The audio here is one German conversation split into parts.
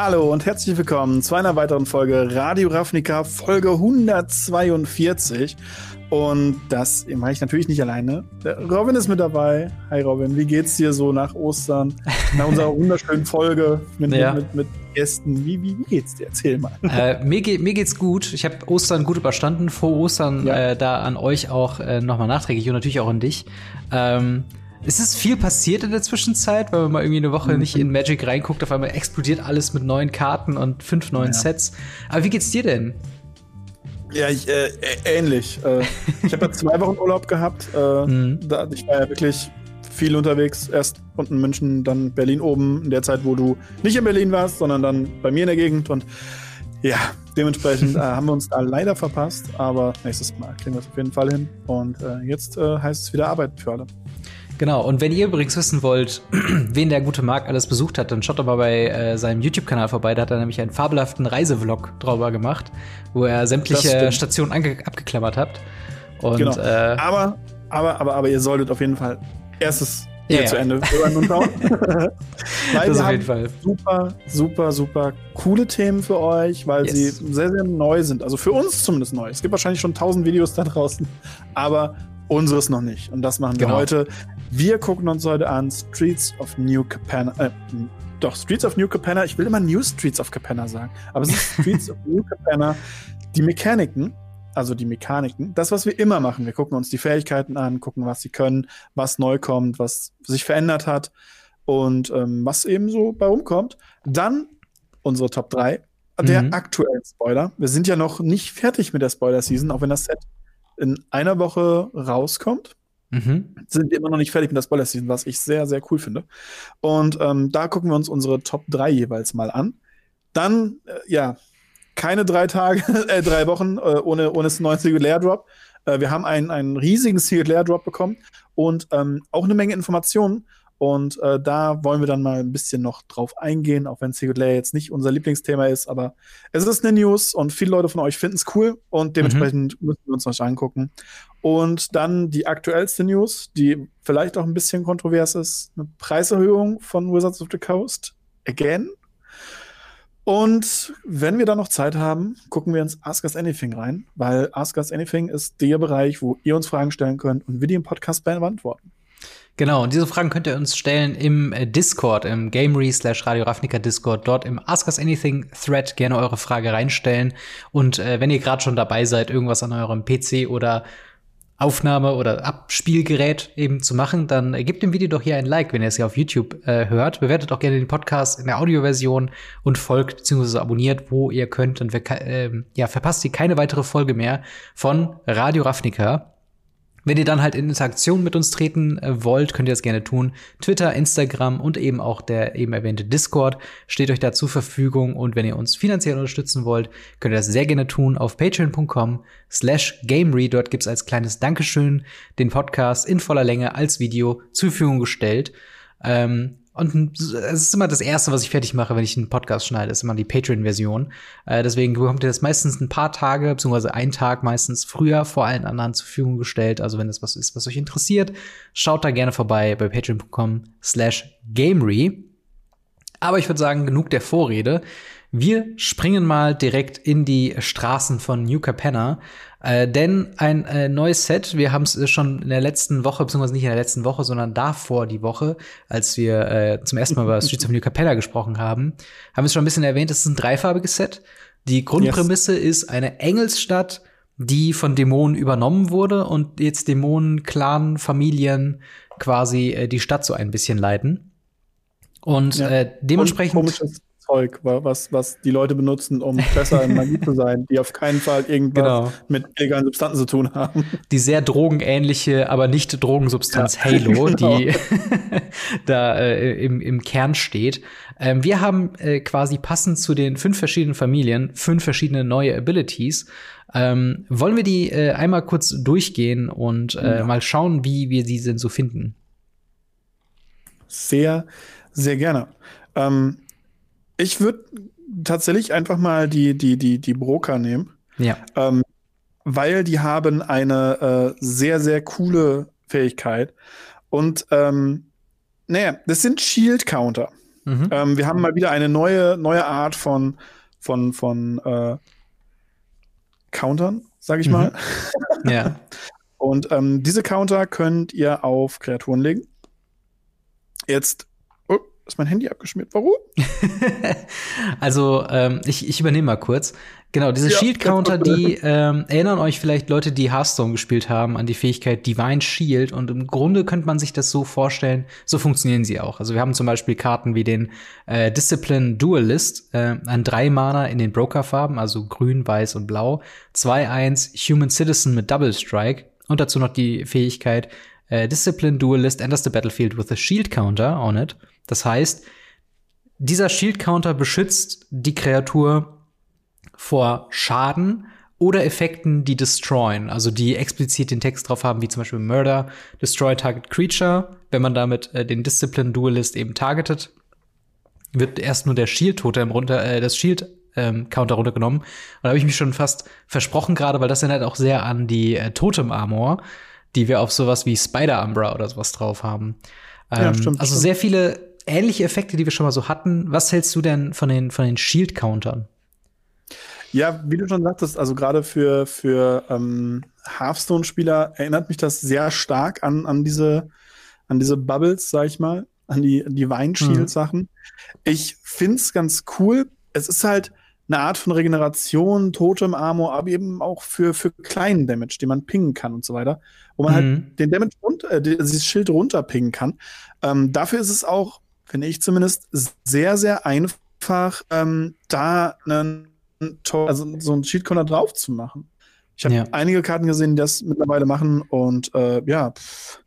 Hallo und herzlich willkommen zu einer weiteren Folge Radio Ravnica, Folge 142. Und das mache ich natürlich nicht alleine. Robin ist mit dabei. Hi Robin, wie geht's dir so nach Ostern? Nach unserer wunderschönen Folge mit, ja. mit, mit, Gästen. Wie, wie, wie, geht's dir? Erzähl mal. Äh, mir, geht, mir geht's gut. Ich habe Ostern gut überstanden. Vor Ostern ja. äh, da an euch auch äh, nochmal nachträglich und natürlich auch an dich. Ähm, es ist viel passiert in der Zwischenzeit, weil man mal irgendwie eine Woche mhm. nicht in Magic reinguckt, auf einmal explodiert alles mit neuen Karten und fünf neuen ja. Sets. Aber wie geht's dir denn? Ja, ich, äh, ähnlich. Äh, ich habe ja zwei Wochen Urlaub gehabt. Äh, mhm. da, ich war ja wirklich viel unterwegs. Erst unten in München, dann Berlin oben, in der Zeit, wo du nicht in Berlin warst, sondern dann bei mir in der Gegend. Und ja, dementsprechend äh, haben wir uns da leider verpasst. Aber nächstes Mal kriegen wir es auf jeden Fall hin. Und äh, jetzt äh, heißt es wieder Arbeit für alle. Genau, und wenn ihr übrigens wissen wollt, wen der gute Marc alles besucht hat, dann schaut doch mal bei äh, seinem YouTube-Kanal vorbei. Da hat er nämlich einen fabelhaften Reisevlog drüber gemacht, wo er sämtliche Stationen abgeklammert hat. Und, genau. äh, aber, aber, aber, aber ihr solltet auf jeden Fall erstes hier ja, zu Ende hören und schauen. weil das auf jeden Fall. Super, super, super coole Themen für euch, weil yes. sie sehr, sehr neu sind. Also für uns zumindest neu. Es gibt wahrscheinlich schon tausend Videos da draußen, aber unseres noch nicht. Und das machen wir genau. heute. Wir gucken uns heute an Streets of New Capenna. Äh, doch, Streets of New Capenna. Ich will immer New Streets of Capenna sagen. Aber es ist Streets of New Capenna. Die Mechaniken, also die Mechaniken, das, was wir immer machen. Wir gucken uns die Fähigkeiten an, gucken, was sie können, was neu kommt, was sich verändert hat und ähm, was eben so bei rumkommt. Dann unsere Top 3 der mhm. aktuellen Spoiler. Wir sind ja noch nicht fertig mit der Spoiler-Season, auch wenn das Set in einer Woche rauskommt. Mhm. Sind immer noch nicht fertig mit der Spoiler-Season, was ich sehr, sehr cool finde. Und ähm, da gucken wir uns unsere Top 3 jeweils mal an. Dann, äh, ja, keine drei Tage, äh, drei Wochen äh, ohne, ohne neuen Single Drop. Äh, wir haben einen, einen riesigen Single Drop bekommen und ähm, auch eine Menge Informationen. Und äh, da wollen wir dann mal ein bisschen noch drauf eingehen, auch wenn Secret Layer jetzt nicht unser Lieblingsthema ist, aber es ist eine News und viele Leute von euch finden es cool und dementsprechend mhm. müssen wir uns noch angucken. Und dann die aktuellste News, die vielleicht auch ein bisschen kontrovers ist, eine Preiserhöhung von Wizards of the Coast. Again. Und wenn wir da noch Zeit haben, gucken wir ins Ask Us Anything rein, weil Ask Us Anything ist der Bereich, wo ihr uns Fragen stellen könnt und wir die im Podcast beantworten. Genau, und diese Fragen könnt ihr uns stellen im äh, Discord, im Gamery slash Radio Ravnica Discord, dort im Ask Us Anything Thread gerne eure Frage reinstellen. Und äh, wenn ihr gerade schon dabei seid, irgendwas an eurem PC oder Aufnahme oder Abspielgerät eben zu machen, dann äh, gebt dem Video doch hier ein Like, wenn ihr es hier auf YouTube äh, hört. Bewertet auch gerne den Podcast in der Audioversion und folgt bzw. abonniert, wo ihr könnt. Und äh, ja, verpasst ihr keine weitere Folge mehr von Radio Ravnica. Wenn ihr dann halt in Interaktion mit uns treten äh, wollt, könnt ihr das gerne tun. Twitter, Instagram und eben auch der eben erwähnte Discord steht euch da zur Verfügung. Und wenn ihr uns finanziell unterstützen wollt, könnt ihr das sehr gerne tun auf patreon.com slash gamery. Dort gibt's als kleines Dankeschön den Podcast in voller Länge als Video zur Verfügung gestellt. Ähm, und es ist immer das Erste, was ich fertig mache, wenn ich einen Podcast schneide, ist immer die Patreon-Version. Äh, deswegen bekommt ihr das meistens ein paar Tage, beziehungsweise einen Tag meistens früher vor allen anderen zur Verfügung gestellt. Also wenn das was ist, was euch interessiert, schaut da gerne vorbei bei patreon.com slash gamery. Aber ich würde sagen, genug der Vorrede. Wir springen mal direkt in die Straßen von New Capenna. Äh, denn ein äh, neues Set, wir haben es äh, schon in der letzten Woche, beziehungsweise nicht in der letzten Woche, sondern davor die Woche, als wir äh, zum ersten Mal über Streets of New Capella gesprochen haben, haben wir es schon ein bisschen erwähnt, es ist ein dreifarbiges Set. Die Grundprämisse yes. ist eine Engelsstadt, die von Dämonen übernommen wurde und jetzt Dämonen, Clan, Familien quasi äh, die Stadt so ein bisschen leiten. Und ja. äh, dementsprechend. Und Zeug, was, was die Leute benutzen, um besser in Magie zu sein, die auf keinen Fall irgendwas genau. mit illegalen Substanzen zu tun haben. Die sehr drogenähnliche, aber nicht Drogensubstanz ja, Halo, genau. die da äh, im, im Kern steht. Ähm, wir haben äh, quasi passend zu den fünf verschiedenen Familien fünf verschiedene neue Abilities. Ähm, wollen wir die äh, einmal kurz durchgehen und äh, ja. mal schauen, wie wir sie denn so finden? Sehr, sehr gerne. Ähm, ich würde tatsächlich einfach mal die, die, die, die Broker nehmen. Ja. Ähm, weil die haben eine äh, sehr, sehr coole Fähigkeit. Und ähm, naja, das sind Shield-Counter. Mhm. Ähm, wir haben mal wieder eine neue, neue Art von, von, von äh, Countern, sag ich mhm. mal. ja. Und ähm, diese Counter könnt ihr auf Kreaturen legen. Jetzt ist mein Handy abgeschmiert. Warum? also, ähm, ich, ich übernehme mal kurz. Genau, diese ja, Shield Counter, die ähm, erinnern euch vielleicht Leute, die Hearthstone gespielt haben, an die Fähigkeit Divine Shield. Und im Grunde könnte man sich das so vorstellen, so funktionieren sie auch. Also wir haben zum Beispiel Karten wie den äh, Discipline Dualist, äh, ein drei Mana in den Broker-Farben, also grün, weiß und blau. 2-1 Human Citizen mit Double Strike. Und dazu noch die Fähigkeit äh, Discipline Dualist enters the battlefield with a Shield Counter on it. Das heißt, dieser Shield Counter beschützt die Kreatur vor Schaden oder Effekten, die destroyen, also die explizit den Text drauf haben, wie zum Beispiel Murder, Destroy Target Creature. Wenn man damit äh, den Discipline Duelist eben targetet, wird erst nur der Shield Totem runter, äh, das Shield ähm, Counter runtergenommen. Und da habe ich mich schon fast versprochen gerade, weil das erinnert auch sehr an die äh, Totem Armor, die wir auf sowas wie Spider Umbra oder sowas drauf haben. Ähm, ja, stimmt, also stimmt. sehr viele ähnliche Effekte, die wir schon mal so hatten. Was hältst du denn von den von den Shield Countern? Ja, wie du schon sagtest, also gerade für, für ähm, Hearthstone-Spieler erinnert mich das sehr stark an, an diese, an diese Bubbles, sag ich mal, an die, die Weinshield-Sachen. Mhm. Ich find's ganz cool. Es ist halt eine Art von Regeneration, Totem Armor, aber eben auch für, für kleinen Damage, den man pingen kann und so weiter, wo man halt mhm. halt den Damage und äh, dieses Schild runterpingen kann. Ähm, dafür ist es auch, finde ich zumindest, sehr, sehr einfach, ähm, da einen also so ein Cheat-Corner drauf zu machen. Ich habe ja. einige Karten gesehen, die das mittlerweile machen und äh, ja, pff,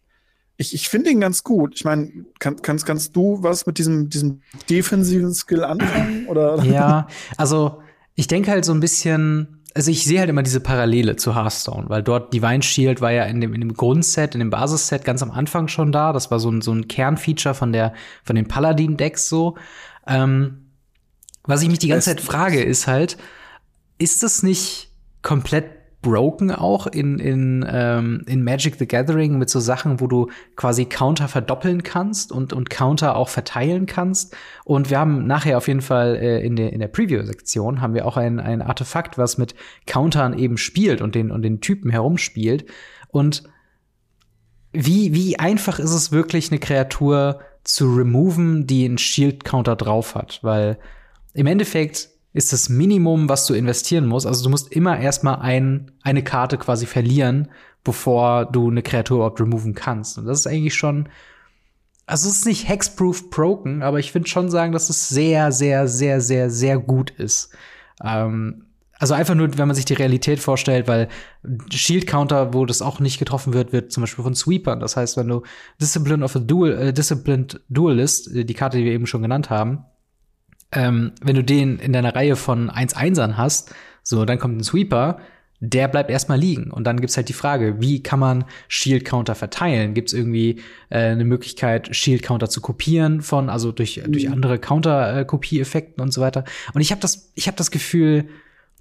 ich, ich finde ihn ganz gut. Ich meine, kann, kannst, kannst du was mit diesem, diesem defensiven Skill anfangen? Oder? Ja, also ich denke halt so ein bisschen, also ich sehe halt immer diese Parallele zu Hearthstone, weil dort Divine Shield war ja in dem, in dem Grundset, in dem Basisset ganz am Anfang schon da. Das war so ein, so ein Kernfeature von der, von den Paladin-Decks so. Ähm, was ich mich die ganze Zeit frage, ist halt, ist das nicht komplett broken auch in, in, ähm, in Magic the Gathering mit so Sachen, wo du quasi Counter verdoppeln kannst und, und Counter auch verteilen kannst. Und wir haben nachher auf jeden Fall äh, in der, in der Preview-Sektion haben wir auch ein, ein Artefakt, was mit Countern eben spielt und den, und den Typen herumspielt. Und wie, wie einfach ist es wirklich, eine Kreatur zu removen, die einen Shield-Counter drauf hat? Weil im Endeffekt ist das Minimum, was du investieren musst. Also du musst immer erstmal ein, eine Karte quasi verlieren, bevor du eine Kreatur überhaupt removen kannst. Und das ist eigentlich schon, also es ist nicht hexproof broken, aber ich würde schon sagen, dass es sehr, sehr, sehr, sehr, sehr gut ist. Ähm, also einfach nur, wenn man sich die Realität vorstellt, weil Shield Counter, wo das auch nicht getroffen wird, wird zum Beispiel von Sweepern. Das heißt, wenn du Discipline of a Dual, äh, Disciplined Duelist, äh, die Karte, die wir eben schon genannt haben, ähm, wenn du den in deiner Reihe von 1-1ern hast, so, dann kommt ein Sweeper, der bleibt erstmal liegen. Und dann gibt's halt die Frage, wie kann man Shield Counter verteilen? Gibt's irgendwie äh, eine Möglichkeit, Shield Counter zu kopieren von, also durch, mhm. durch andere Counter-Kopie-Effekten und so weiter? Und ich habe das, ich habe das Gefühl,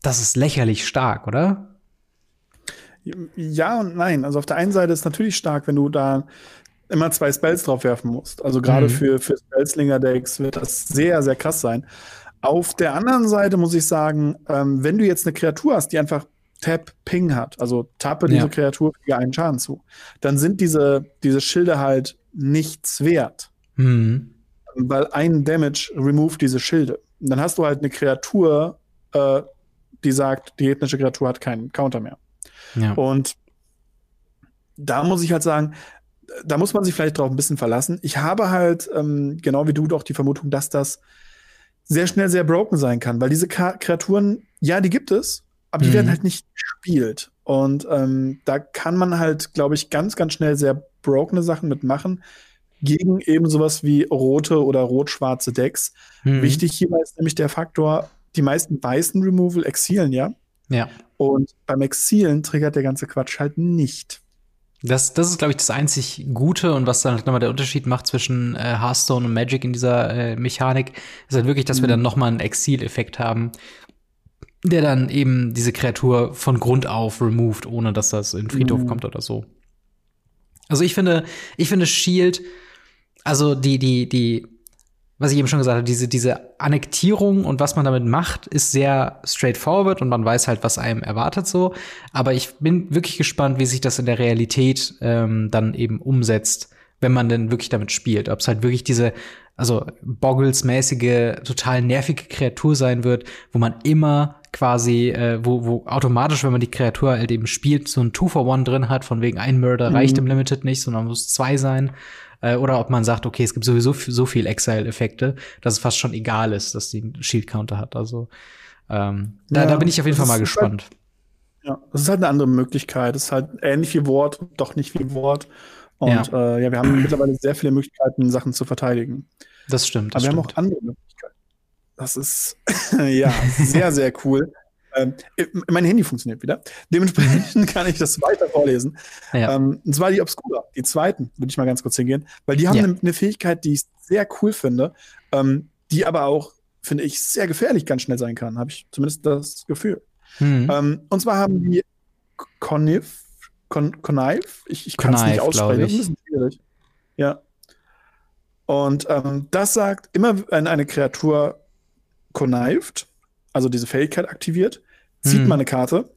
das ist lächerlich stark, oder? Ja und nein. Also auf der einen Seite ist natürlich stark, wenn du da immer zwei Spells drauf werfen musst. Also gerade mhm. für, für Spellslinger-Decks wird das sehr, sehr krass sein. Auf der anderen Seite muss ich sagen, ähm, wenn du jetzt eine Kreatur hast, die einfach Tap Ping hat, also tappe ja. diese Kreatur für einen Schaden zu, dann sind diese, diese Schilde halt nichts wert. Mhm. Weil ein Damage removed diese Schilde. Und dann hast du halt eine Kreatur, äh, die sagt, die ethnische Kreatur hat keinen Counter mehr. Ja. Und da muss ich halt sagen, da muss man sich vielleicht drauf ein bisschen verlassen. Ich habe halt, ähm, genau wie du doch, die Vermutung, dass das sehr schnell sehr broken sein kann, weil diese Ka Kreaturen, ja, die gibt es, aber die mhm. werden halt nicht gespielt. Und ähm, da kann man halt, glaube ich, ganz, ganz schnell sehr brokene Sachen mitmachen gegen eben sowas wie rote oder rot-schwarze Decks. Mhm. Wichtig hierbei ist nämlich der Faktor, die meisten weißen Removal exilen ja. Ja. Und beim Exilen triggert der ganze Quatsch halt nicht. Das, das ist, glaube ich, das einzig Gute und was dann halt nochmal der Unterschied macht zwischen äh, Hearthstone und Magic in dieser äh, Mechanik, ist halt wirklich, dass mhm. wir dann nochmal einen Exil-Effekt haben, der dann eben diese Kreatur von Grund auf removed, ohne dass das in den Friedhof mhm. kommt oder so. Also ich finde, ich finde Shield, also die, die, die, was ich eben schon gesagt habe, diese, diese Annektierung und was man damit macht, ist sehr straightforward und man weiß halt, was einem erwartet so. Aber ich bin wirklich gespannt, wie sich das in der Realität ähm, dann eben umsetzt, wenn man denn wirklich damit spielt. Ob es halt wirklich diese, also Boggles-mäßige, total nervige Kreatur sein wird, wo man immer quasi, äh, wo, wo automatisch, wenn man die Kreatur halt eben spielt, so ein Two-for-One drin hat, von wegen ein Murder mhm. reicht im Limited nicht, sondern muss zwei sein. Äh, oder ob man sagt, okay, es gibt sowieso so viel Exile-Effekte, dass es fast schon egal ist, dass die einen Shield-Counter hat. Also ähm, ja, da, da bin ich auf jeden Fall mal halt gespannt. Halt, ja, das ist halt eine andere Möglichkeit. Das ist halt ähnlich wie Wort, doch nicht wie Wort. Und ja, äh, ja wir haben mittlerweile sehr viele Möglichkeiten, Sachen zu verteidigen. Das stimmt. Das Aber wir stimmt. haben auch andere Möglichkeiten. Das ist ja sehr, sehr cool. Ähm, mein Handy funktioniert wieder. Dementsprechend kann ich das weiter vorlesen. Ja. Ähm, und zwar die Obscura, die zweiten, würde ich mal ganz kurz hingehen, weil die haben eine ja. ne Fähigkeit, die ich sehr cool finde, ähm, die aber auch, finde ich, sehr gefährlich ganz schnell sein kann. Habe ich zumindest das Gefühl. Mhm. Und zwar haben die Connive, Con Connive, ich, ich kann es nicht aussprechen, das ist ein bisschen schwierig. Ja. Und ähm, das sagt, immer wenn eine Kreatur connived, also diese Fähigkeit aktiviert, zieht hm. man eine Karte,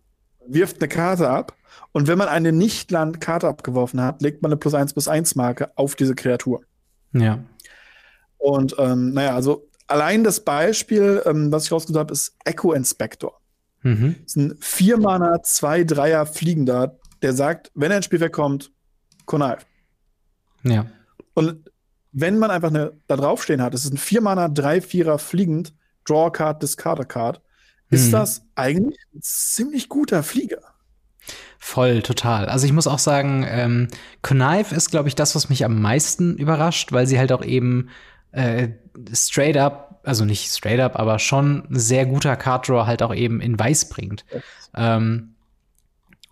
wirft eine Karte ab und wenn man eine Nicht-Land-Karte abgeworfen hat, legt man eine plus 1 plus 1 Marke auf diese Kreatur. Ja. Und ähm, naja, also allein das Beispiel, ähm, was ich rausgesucht habe, ist Echo Inspector. Mhm. Das ist ein 4 Mana, 2 Dreier Fliegender, der sagt, wenn er ins Spiel kommt, Connive. Ja. Und wenn man einfach eine da draufstehen hat, es ist ein 4 Mana, 3 Vierer fliegend, Draw a Card, Discard a Card, ist hm. das eigentlich ein ziemlich guter Flieger. Voll, total. Also ich muss auch sagen, ähm, Connive ist, glaube ich, das, was mich am meisten überrascht, weil sie halt auch eben äh, straight up, also nicht straight up, aber schon sehr guter Card Draw halt auch eben in Weiß bringt. Ähm,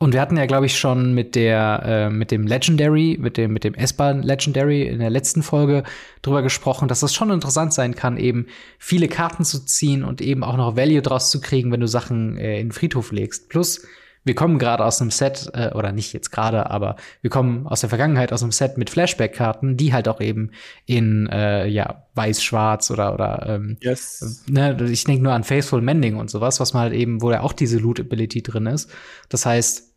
und wir hatten ja, glaube ich, schon mit der, äh, mit dem Legendary, mit dem, mit dem S-Bahn Legendary in der letzten Folge drüber gesprochen, dass das schon interessant sein kann, eben viele Karten zu ziehen und eben auch noch Value draus zu kriegen, wenn du Sachen äh, in den Friedhof legst. Plus, wir kommen gerade aus einem Set, äh, oder nicht jetzt gerade, aber wir kommen aus der Vergangenheit aus einem Set mit Flashback-Karten, die halt auch eben in äh, ja, weiß-schwarz oder oder ähm, yes. ne, ich denke nur an Faithful Mending und sowas, was man halt eben, wo ja auch diese Loot-Ability drin ist. Das heißt,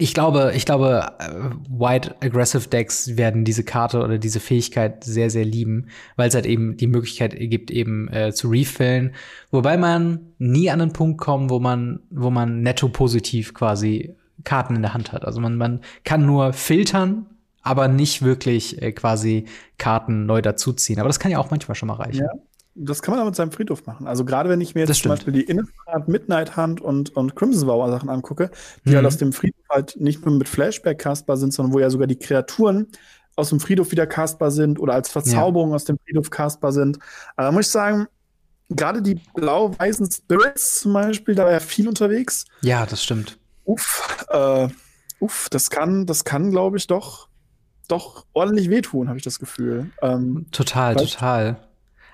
ich glaube, ich glaube, äh, White Aggressive Decks werden diese Karte oder diese Fähigkeit sehr, sehr lieben, weil es halt eben die Möglichkeit gibt, eben äh, zu refillen. Wobei man nie an einen Punkt kommt, wo man, wo man netto positiv quasi Karten in der Hand hat. Also man, man kann nur filtern, aber nicht wirklich äh, quasi Karten neu dazuziehen. Aber das kann ja auch manchmal schon mal reichen. Ja. Das kann man auch mit seinem Friedhof machen. Also gerade wenn ich mir jetzt zum Beispiel die Innistrad, Midnight Hunt und, und Crimson Vow Sachen angucke, die mhm. halt aus dem Friedhof halt nicht nur mit Flashback castbar sind, sondern wo ja sogar die Kreaturen aus dem Friedhof wieder castbar sind oder als Verzauberung ja. aus dem Friedhof castbar sind. Aber da muss ich sagen, gerade die blau-weißen Spirits zum Beispiel, da war ja viel unterwegs. Ja, das stimmt. Uff, äh, uff, das kann, das kann, glaube ich, doch, doch ordentlich wehtun, habe ich das Gefühl. Ähm, total, total.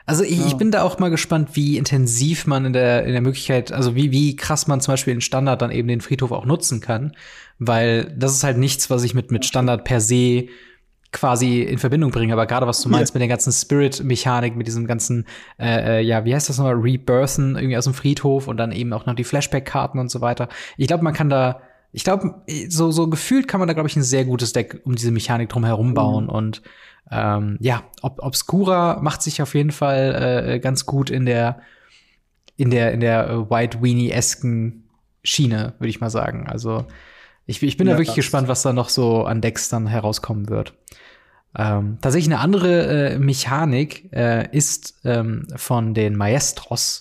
Also ich, ja. ich bin da auch mal gespannt, wie intensiv man in der, in der Möglichkeit, also wie, wie krass man zum Beispiel in Standard dann eben den Friedhof auch nutzen kann. Weil das ist halt nichts, was ich mit, mit Standard per se quasi in Verbindung bringe. Aber gerade was du meinst ja. mit der ganzen Spirit-Mechanik, mit diesem ganzen, äh, äh, ja, wie heißt das nochmal, Rebirthen irgendwie aus dem Friedhof und dann eben auch noch die Flashback-Karten und so weiter. Ich glaube, man kann da, ich glaube, so, so gefühlt kann man da, glaube ich, ein sehr gutes Deck um diese Mechanik drum herum bauen. Mhm. Und ähm, ja, Ob Obscura macht sich auf jeden Fall äh, ganz gut in der in der in der äh, White Weenie-esken Schiene, würde ich mal sagen. Also ich, ich bin ja, da wirklich gespannt, was da noch so an Decks dann herauskommen wird. Ähm, tatsächlich eine andere äh, Mechanik äh, ist ähm, von den Maestros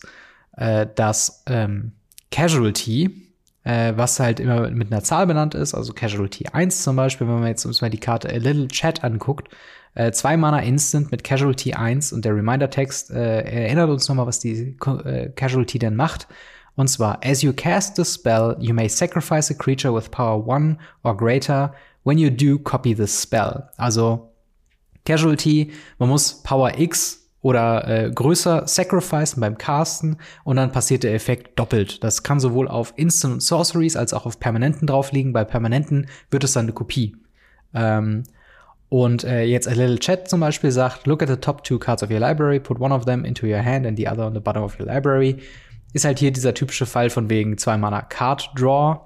äh, das ähm, Casualty, äh, was halt immer mit einer Zahl benannt ist, also Casualty 1 zum Beispiel, wenn man jetzt uns mal die Karte A Little Chat anguckt, äh, zwei Mana Instant mit Casualty 1 und der Reminder-Text äh, erinnert uns nochmal, was die äh, Casualty denn macht. Und zwar, as you cast the spell, you may sacrifice a creature with power 1 or greater. When you do, copy the spell. Also Casualty, man muss Power X oder äh, größer sacrificen beim Casten und dann passiert der Effekt doppelt. Das kann sowohl auf Instant Sorceries als auch auf Permanenten drauf liegen. Bei Permanenten wird es dann eine Kopie. Ähm, Und äh, jetzt a little chat zum Beispiel sagt, look at the top two cards of your library, put one of them into your hand and the other on the bottom of your library. Ist halt hier dieser typische Fall von wegen zwei Mana Card Draw.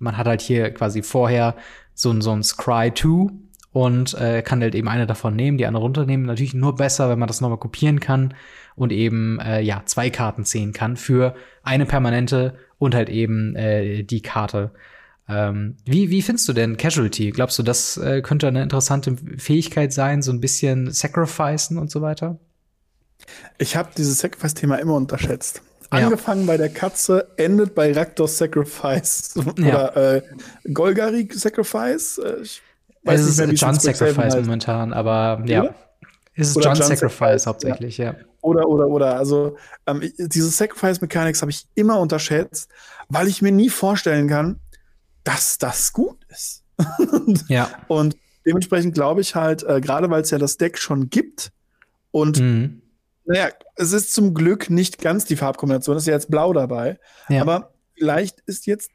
Man hat halt hier quasi vorher so, so ein Scry 2 und äh, kann halt eben eine davon nehmen, die andere runternehmen. Natürlich nur besser, wenn man das nochmal kopieren kann und eben äh, ja zwei Karten ziehen kann für eine permanente und halt eben äh, die Karte ähm, wie, wie findest du denn Casualty? Glaubst du, das äh, könnte eine interessante Fähigkeit sein, so ein bisschen Sacrificen und so weiter? Ich habe dieses Sacrifice-Thema immer unterschätzt. Ja. Angefangen bei der Katze, endet bei Raktos Sacrifice oder äh, Golgari Sacrifice. Äh, ich weiß es nicht ist John Sacrifice momentan, aber ja. Oder? Ist es John, John Sacrifice, Sacrifice hauptsächlich, ja. ja. Oder, oder, oder. Also, ähm, diese Sacrifice-Mechanics habe ich immer unterschätzt, weil ich mir nie vorstellen kann, dass das gut ist. ja. Und dementsprechend glaube ich halt, äh, gerade weil es ja das Deck schon gibt und mhm. naja, es ist zum Glück nicht ganz die Farbkombination, es ist ja jetzt blau dabei, ja. aber vielleicht ist jetzt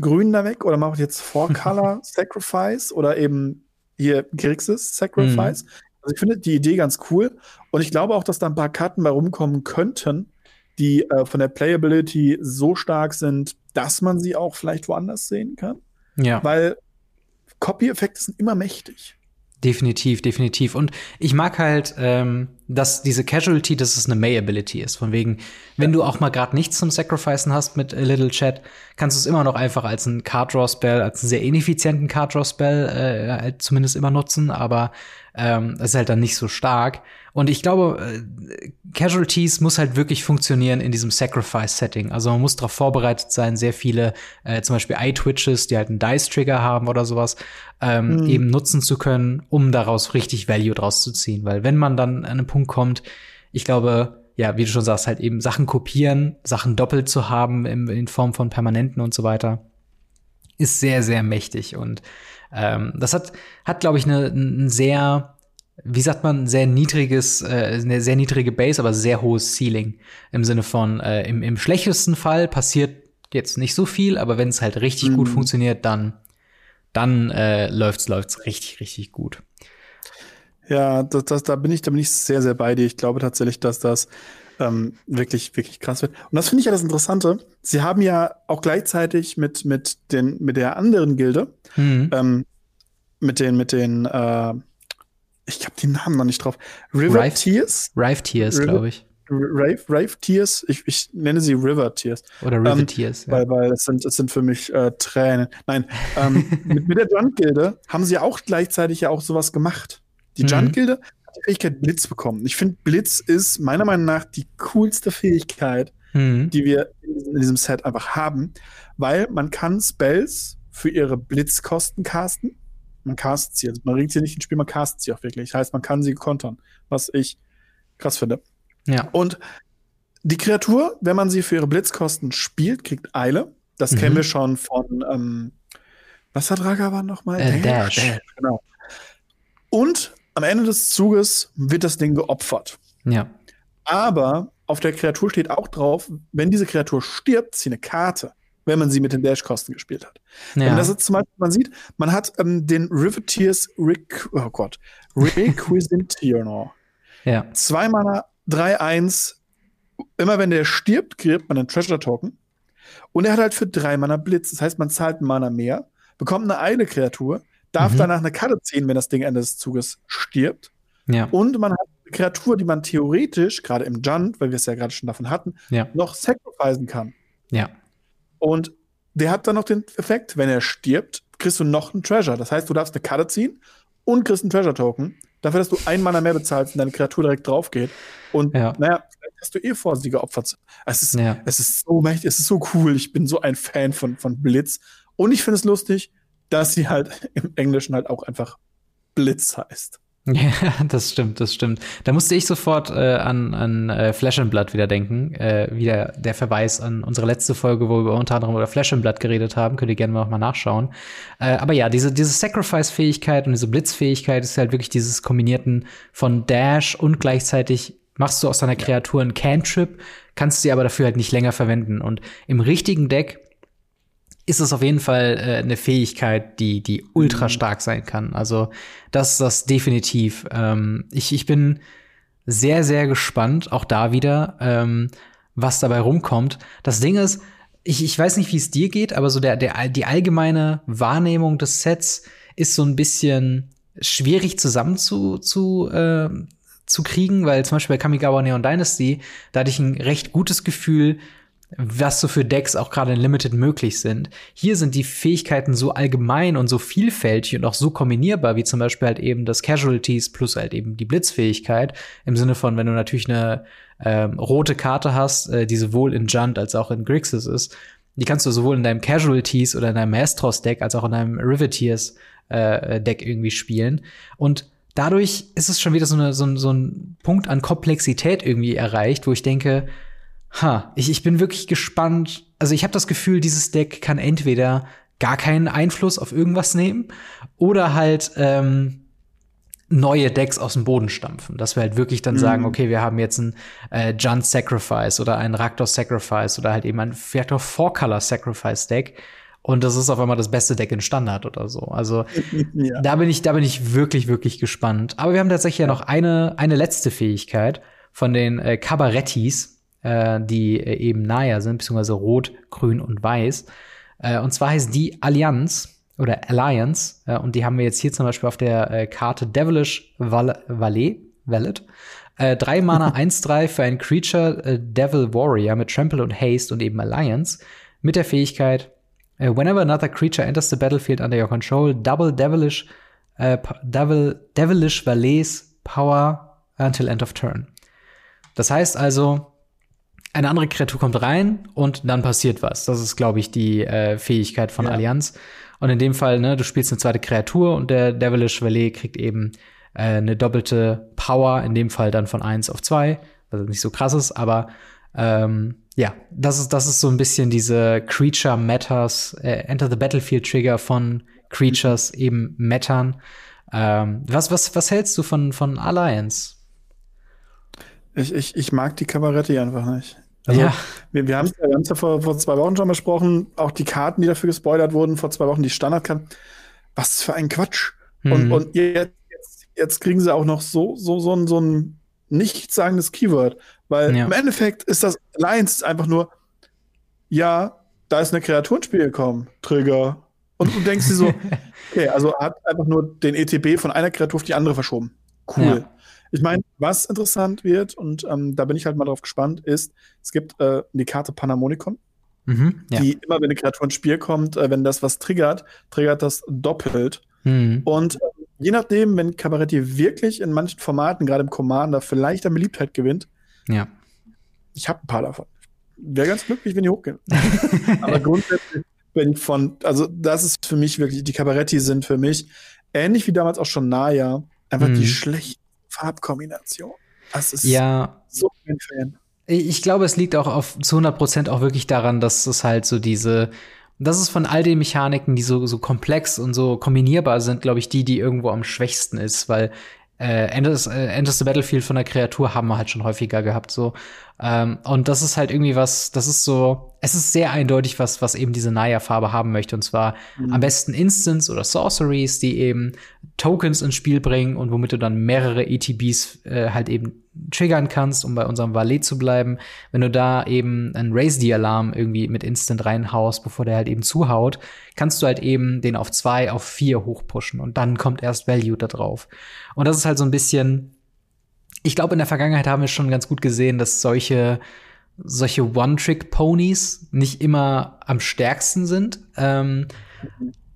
grün da weg oder macht jetzt Four Color Sacrifice oder eben hier Grixis Sacrifice. Mhm. Also ich finde die Idee ganz cool und ich glaube auch, dass da ein paar Karten bei rumkommen könnten, die äh, von der Playability so stark sind, dass man sie auch vielleicht woanders sehen kann. Ja. Weil Copy-Effekte sind immer mächtig. Definitiv, definitiv. Und ich mag halt, ähm, dass diese Casualty, dass es eine May-Ability ist. Von wegen, wenn du auch mal gerade nichts zum Sacrificen hast mit A Little Chat, kannst du es immer noch einfach als ein Card-Draw-Spell, als einen sehr ineffizienten Card-Draw-Spell äh, halt zumindest immer nutzen, aber ähm, ist halt dann nicht so stark. Und ich glaube, äh, Casualties muss halt wirklich funktionieren in diesem Sacrifice-Setting. Also man muss darauf vorbereitet sein, sehr viele, äh, zum Beispiel Eye-Twitches, die halt einen Dice-Trigger haben oder sowas, ähm, mhm. eben nutzen zu können, um daraus richtig Value draus zu ziehen. Weil wenn man dann an einen Punkt kommt, ich glaube, ja, wie du schon sagst, halt eben Sachen kopieren, Sachen doppelt zu haben in, in Form von Permanenten und so weiter, ist sehr, sehr mächtig. Und ähm, das hat, hat glaube ich, eine, ein sehr wie sagt man, sehr niedriges, äh, eine sehr niedrige Base, aber sehr hohes Ceiling. Im Sinne von, äh, im, im schlechtesten Fall passiert jetzt nicht so viel, aber wenn es halt richtig mhm. gut funktioniert, dann, dann äh, läuft's, läuft's richtig, richtig gut. Ja, das, das, da bin ich, da bin ich sehr, sehr bei dir. Ich glaube tatsächlich, dass das ähm, wirklich, wirklich krass wird. Und das finde ich ja das Interessante. Sie haben ja auch gleichzeitig mit, mit, den, mit der anderen Gilde, mhm. ähm, mit den, mit den, äh, ich habe den Namen noch nicht drauf. River Rive, Tears? Rive Tears, glaube ich. Rave, Rave Tears, ich, ich nenne sie River Tears. Oder River ähm, Tears, ja. Weil, weil es sind, es sind für mich äh, Tränen. Nein, ähm, mit, mit der Junt-Gilde haben sie auch gleichzeitig ja auch sowas gemacht. Die mhm. Junt-Gilde hat die Fähigkeit Blitz bekommen. Ich finde, Blitz ist meiner Meinung nach die coolste Fähigkeit, mhm. die wir in, diesem Set einfach haben, weil man kann Spells für ihre Blitzkosten casten man castet sie. Also man regt sie nicht ins Spiel, man castet sie auch wirklich. Das heißt, man kann sie kontern, was ich krass finde. Ja. Und die Kreatur, wenn man sie für ihre Blitzkosten spielt, kriegt Eile. Das mhm. kennen wir schon von, ähm, was hat Ragavan nochmal? Äh, Dash. Dash. Genau. Und am Ende des Zuges wird das Ding geopfert. Ja. Aber auf der Kreatur steht auch drauf, wenn diese Kreatur stirbt, zieht eine Karte wenn man sie mit den Dash-Kosten gespielt hat. Ja. Und das ist zum Beispiel, man sieht, man hat ähm, den Riveteers Rick, oh Gott, Requisitioner. ja. Zwei Mana, 3-1. Immer wenn der stirbt, kriegt man einen Treasure Token. Und er hat halt für drei Mana Blitz. Das heißt, man zahlt einen Mana mehr, bekommt eine eine Kreatur, darf mhm. danach eine Karte ziehen, wenn das Ding Ende des Zuges stirbt. Ja. Und man hat eine Kreatur, die man theoretisch, gerade im Junt, weil wir es ja gerade schon davon hatten, ja. noch sacrificen kann. Ja. Und der hat dann noch den Effekt, wenn er stirbt, kriegst du noch einen Treasure. Das heißt, du darfst eine Karte ziehen und kriegst einen Treasure-Token. Dafür, dass du ein Mana mehr bezahlst und deine Kreatur direkt drauf geht. Und ja. naja, hast du eh vor, sie geopfert. Es ist, ja. es ist so mächtig, es ist so cool. Ich bin so ein Fan von, von Blitz. Und ich finde es lustig, dass sie halt im Englischen halt auch einfach Blitz heißt. Ja, das stimmt, das stimmt. Da musste ich sofort äh, an, an äh, Flash and Blood wieder denken. Äh, wieder der Verweis an unsere letzte Folge, wo wir unter anderem über Flash and Blood geredet haben. Könnt ihr gerne noch mal nachschauen. Äh, aber ja, diese, diese Sacrifice-Fähigkeit und diese Blitzfähigkeit ist halt wirklich dieses Kombinierten von Dash und gleichzeitig machst du aus deiner Kreatur einen Cantrip, kannst sie aber dafür halt nicht länger verwenden. Und im richtigen Deck ist es auf jeden Fall äh, eine Fähigkeit, die, die ultra mhm. stark sein kann. Also das ist das definitiv. Ähm, ich, ich bin sehr, sehr gespannt, auch da wieder, ähm, was dabei rumkommt. Das Ding ist, ich, ich weiß nicht, wie es dir geht, aber so der, der, die allgemeine Wahrnehmung des Sets ist so ein bisschen schwierig zusammen zu, zu, äh, zu kriegen, weil zum Beispiel bei Kamigawa Neon Dynasty, da hatte ich ein recht gutes Gefühl, was so für Decks auch gerade in Limited möglich sind. Hier sind die Fähigkeiten so allgemein und so vielfältig und auch so kombinierbar, wie zum Beispiel halt eben das Casualties plus halt eben die Blitzfähigkeit. Im Sinne von, wenn du natürlich eine ähm, rote Karte hast, äh, die sowohl in Junt als auch in Grixis ist, die kannst du sowohl in deinem Casualties oder in deinem Maestros Deck als auch in deinem Riveteers äh, Deck irgendwie spielen. Und dadurch ist es schon wieder so, eine, so, so ein Punkt an Komplexität irgendwie erreicht, wo ich denke, Ha, ich, ich bin wirklich gespannt. Also ich habe das Gefühl, dieses Deck kann entweder gar keinen Einfluss auf irgendwas nehmen oder halt ähm, neue Decks aus dem Boden stampfen. Dass wir halt wirklich dann mhm. sagen, okay, wir haben jetzt ein äh, Junt Sacrifice oder ein Raktor Sacrifice oder halt eben ein vielleicht auch Four-Color Sacrifice Deck. Und das ist auf einmal das beste Deck in Standard oder so. Also ja. da bin ich, da bin ich wirklich, wirklich gespannt. Aber wir haben tatsächlich ja noch eine, eine letzte Fähigkeit von den äh, Cabarettis äh, die äh, eben Naya sind, beziehungsweise rot, grün und weiß. Äh, und zwar heißt die Allianz oder Alliance. Äh, und die haben wir jetzt hier zum Beispiel auf der äh, Karte Devilish Val Valet, Valet. Äh, drei Mana 1-3 für ein Creature äh, Devil Warrior mit Trample und Haste und eben Alliance. Mit der Fähigkeit, äh, whenever another creature enters the battlefield under your control, double Devilish, äh, Devil, Devilish Valets Power until end of turn. Das heißt also, eine andere Kreatur kommt rein und dann passiert was. Das ist, glaube ich, die äh, Fähigkeit von ja. Allianz. Und in dem Fall, ne, du spielst eine zweite Kreatur und der Devilish Valet kriegt eben äh, eine doppelte Power, in dem Fall dann von eins auf zwei, was nicht so krass ist, aber ähm, ja, das ist, das ist so ein bisschen diese Creature Matters, äh, Enter the Battlefield Trigger von Creatures eben Mattern. Ähm, was, was, was hältst du von, von Alliance? Ich, ich, ich mag die Kabaretti einfach nicht. Also, ja. Wir, wir haben es ja, ja vor, vor zwei Wochen schon besprochen, auch die Karten, die dafür gespoilert wurden, vor zwei Wochen die Standardkarten. Was für ein Quatsch. Mhm. Und, und jetzt, jetzt, jetzt, kriegen sie auch noch so, so, so, ein, so ein nichtssagendes Keyword. Weil ja. im Endeffekt ist das Alliance einfach nur, ja, da ist eine Kreatur ins Spiel gekommen, Trigger. Und du denkst dir so, okay, also hat einfach nur den ETB von einer Kreatur auf die andere verschoben. Cool. Ja. Ich meine, was interessant wird, und ähm, da bin ich halt mal drauf gespannt, ist, es gibt äh, die Karte Panamonicon, mhm, ja. die immer, wenn eine Kreatur ins Spiel kommt, äh, wenn das was triggert, triggert das doppelt. Mhm. Und äh, je nachdem, wenn Cabaretti wirklich in manchen Formaten, gerade im Commander, vielleicht an Beliebtheit gewinnt, ja. ich habe ein paar davon. Wäre ganz glücklich, wenn die hochgehen. Aber grundsätzlich bin ich von, also das ist für mich wirklich, die Cabaretti sind für mich, ähnlich wie damals auch schon Naya, einfach mhm. die schlechten Farbkombination. Das ist ja. so ein Fan. Ich glaube, es liegt auch auf zu 100 Prozent auch wirklich daran, dass es halt so diese, das ist von all den Mechaniken, die so, so komplex und so kombinierbar sind, glaube ich, die, die irgendwo am schwächsten ist, weil äh, Endless, äh, Endless the Battlefield von der Kreatur haben wir halt schon häufiger gehabt, so. Ähm, und das ist halt irgendwie was, das ist so, es ist sehr eindeutig, was, was eben diese Naya-Farbe haben möchte. Und zwar mhm. am besten Instants oder Sorceries, die eben Tokens ins Spiel bringen und womit du dann mehrere ETBs äh, halt eben triggern kannst, um bei unserem Valet zu bleiben. Wenn du da eben einen Raise-D-Alarm irgendwie mit Instant reinhaust, bevor der halt eben zuhaut, kannst du halt eben den auf zwei, auf vier hochpushen und dann kommt erst Value da drauf. Und das ist halt so ein bisschen ich glaube, in der Vergangenheit haben wir schon ganz gut gesehen, dass solche solche One-Trick-Ponys nicht immer am stärksten sind. Ähm,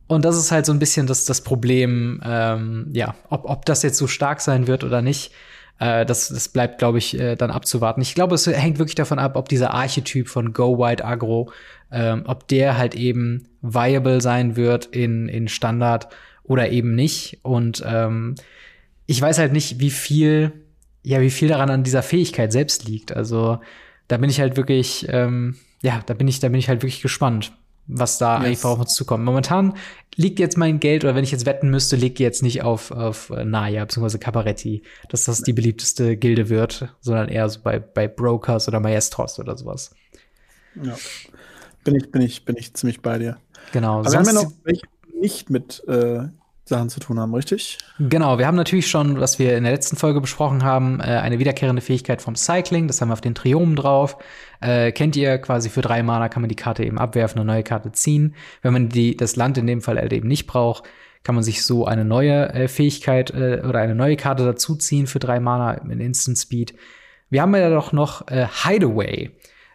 und das ist halt so ein bisschen das, das Problem, ähm, ja, ob, ob das jetzt so stark sein wird oder nicht. Äh, das, das bleibt, glaube ich, äh, dann abzuwarten. Ich glaube, es hängt wirklich davon ab, ob dieser Archetyp von Go Wide Agro, ähm, ob der halt eben viable sein wird in, in Standard oder eben nicht. Und ähm, ich weiß halt nicht, wie viel ja, wie viel daran an dieser Fähigkeit selbst liegt. Also da bin ich halt wirklich, ähm, ja, da bin ich, da bin ich halt wirklich gespannt, was da yes. eigentlich auf uns zukommt. Momentan liegt jetzt mein Geld, oder wenn ich jetzt wetten müsste, liegt jetzt nicht auf, auf Naya bzw. Caparetti, dass das die beliebteste Gilde wird, sondern eher so bei, bei Brokers oder Maestros oder sowas. Ja. Bin ich, bin ich, bin ich ziemlich bei dir. Genau. Aber wir haben ja noch welche nicht mit äh, Sachen zu tun haben, richtig? Genau, wir haben natürlich schon, was wir in der letzten Folge besprochen haben, äh, eine wiederkehrende Fähigkeit vom Cycling. Das haben wir auf den Triomen drauf. Äh, kennt ihr quasi für drei Mana kann man die Karte eben abwerfen, eine neue Karte ziehen. Wenn man die, das Land in dem Fall halt eben nicht braucht, kann man sich so eine neue äh, Fähigkeit äh, oder eine neue Karte dazuziehen für drei Mana in Instant Speed. Wir haben ja doch noch äh, Hideaway,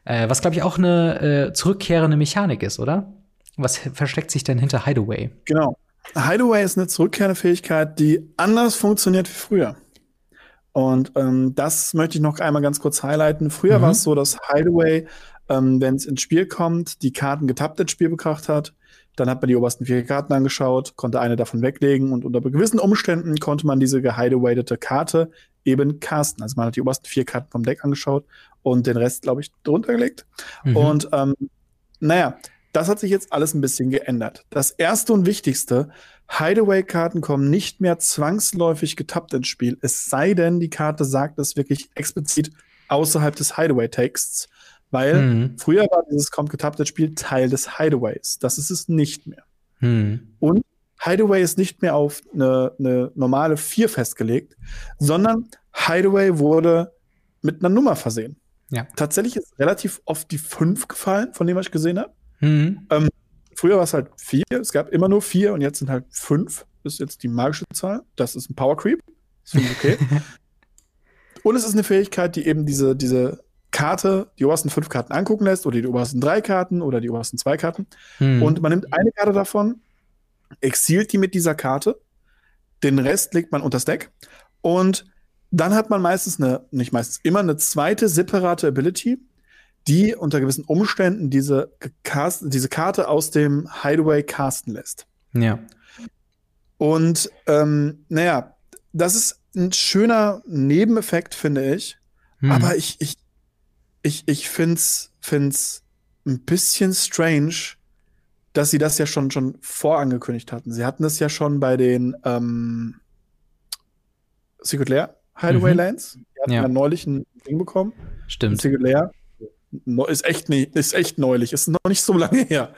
äh, was glaube ich auch eine zurückkehrende Mechanik ist, oder? Was versteckt sich denn hinter Hideaway? Genau. Hideaway ist eine zurückkehrende Fähigkeit, die anders funktioniert wie früher. Und ähm, das möchte ich noch einmal ganz kurz highlighten. Früher mhm. war es so, dass Hideaway, ähm, wenn es ins Spiel kommt, die Karten getappt ins Spiel gebracht hat. Dann hat man die obersten vier Karten angeschaut, konnte eine davon weglegen und unter gewissen Umständen konnte man diese gehideawayte Karte eben casten. Also man hat die obersten vier Karten vom Deck angeschaut und den Rest, glaube ich, drunter gelegt. Mhm. Und ähm, naja, das hat sich jetzt alles ein bisschen geändert. Das erste und wichtigste, Hideaway-Karten kommen nicht mehr zwangsläufig getappt ins Spiel, es sei denn, die Karte sagt es wirklich explizit außerhalb des Hideaway-Texts. Weil mhm. früher war dieses kommt getappte Spiel Teil des Hideaways. Das ist es nicht mehr. Mhm. Und Hideaway ist nicht mehr auf eine, eine normale 4 festgelegt, sondern Hideaway wurde mit einer Nummer versehen. Ja. Tatsächlich ist relativ oft die 5 gefallen, von dem was ich gesehen habe. Mhm. Ähm, früher war es halt 4, es gab immer nur 4 und jetzt sind halt 5. Das ist jetzt die magische Zahl. Das ist ein Power Creep. Das finde ich okay. und es ist eine Fähigkeit, die eben diese, diese Karte, die obersten fünf Karten angucken lässt oder die obersten drei Karten oder die obersten zwei Karten. Hm. Und man nimmt eine Karte davon, exilt die mit dieser Karte, den Rest legt man unter das Deck und dann hat man meistens eine, nicht meistens, immer eine zweite separate Ability, die unter gewissen Umständen diese, cast, diese Karte aus dem Hideaway casten lässt. Ja. Und ähm, naja, das ist ein schöner Nebeneffekt, finde ich. Hm. Aber ich, ich, ich, ich find's, find's ein bisschen strange, dass sie das ja schon, schon vorangekündigt hatten. Sie hatten es ja schon bei den ähm, Secret Lair Hideaway mhm. Lands. Die hatten ja. ja neulich ein Ding bekommen. Stimmt. Secret Lair ist echt, ist echt neulich, ist noch nicht so lange her.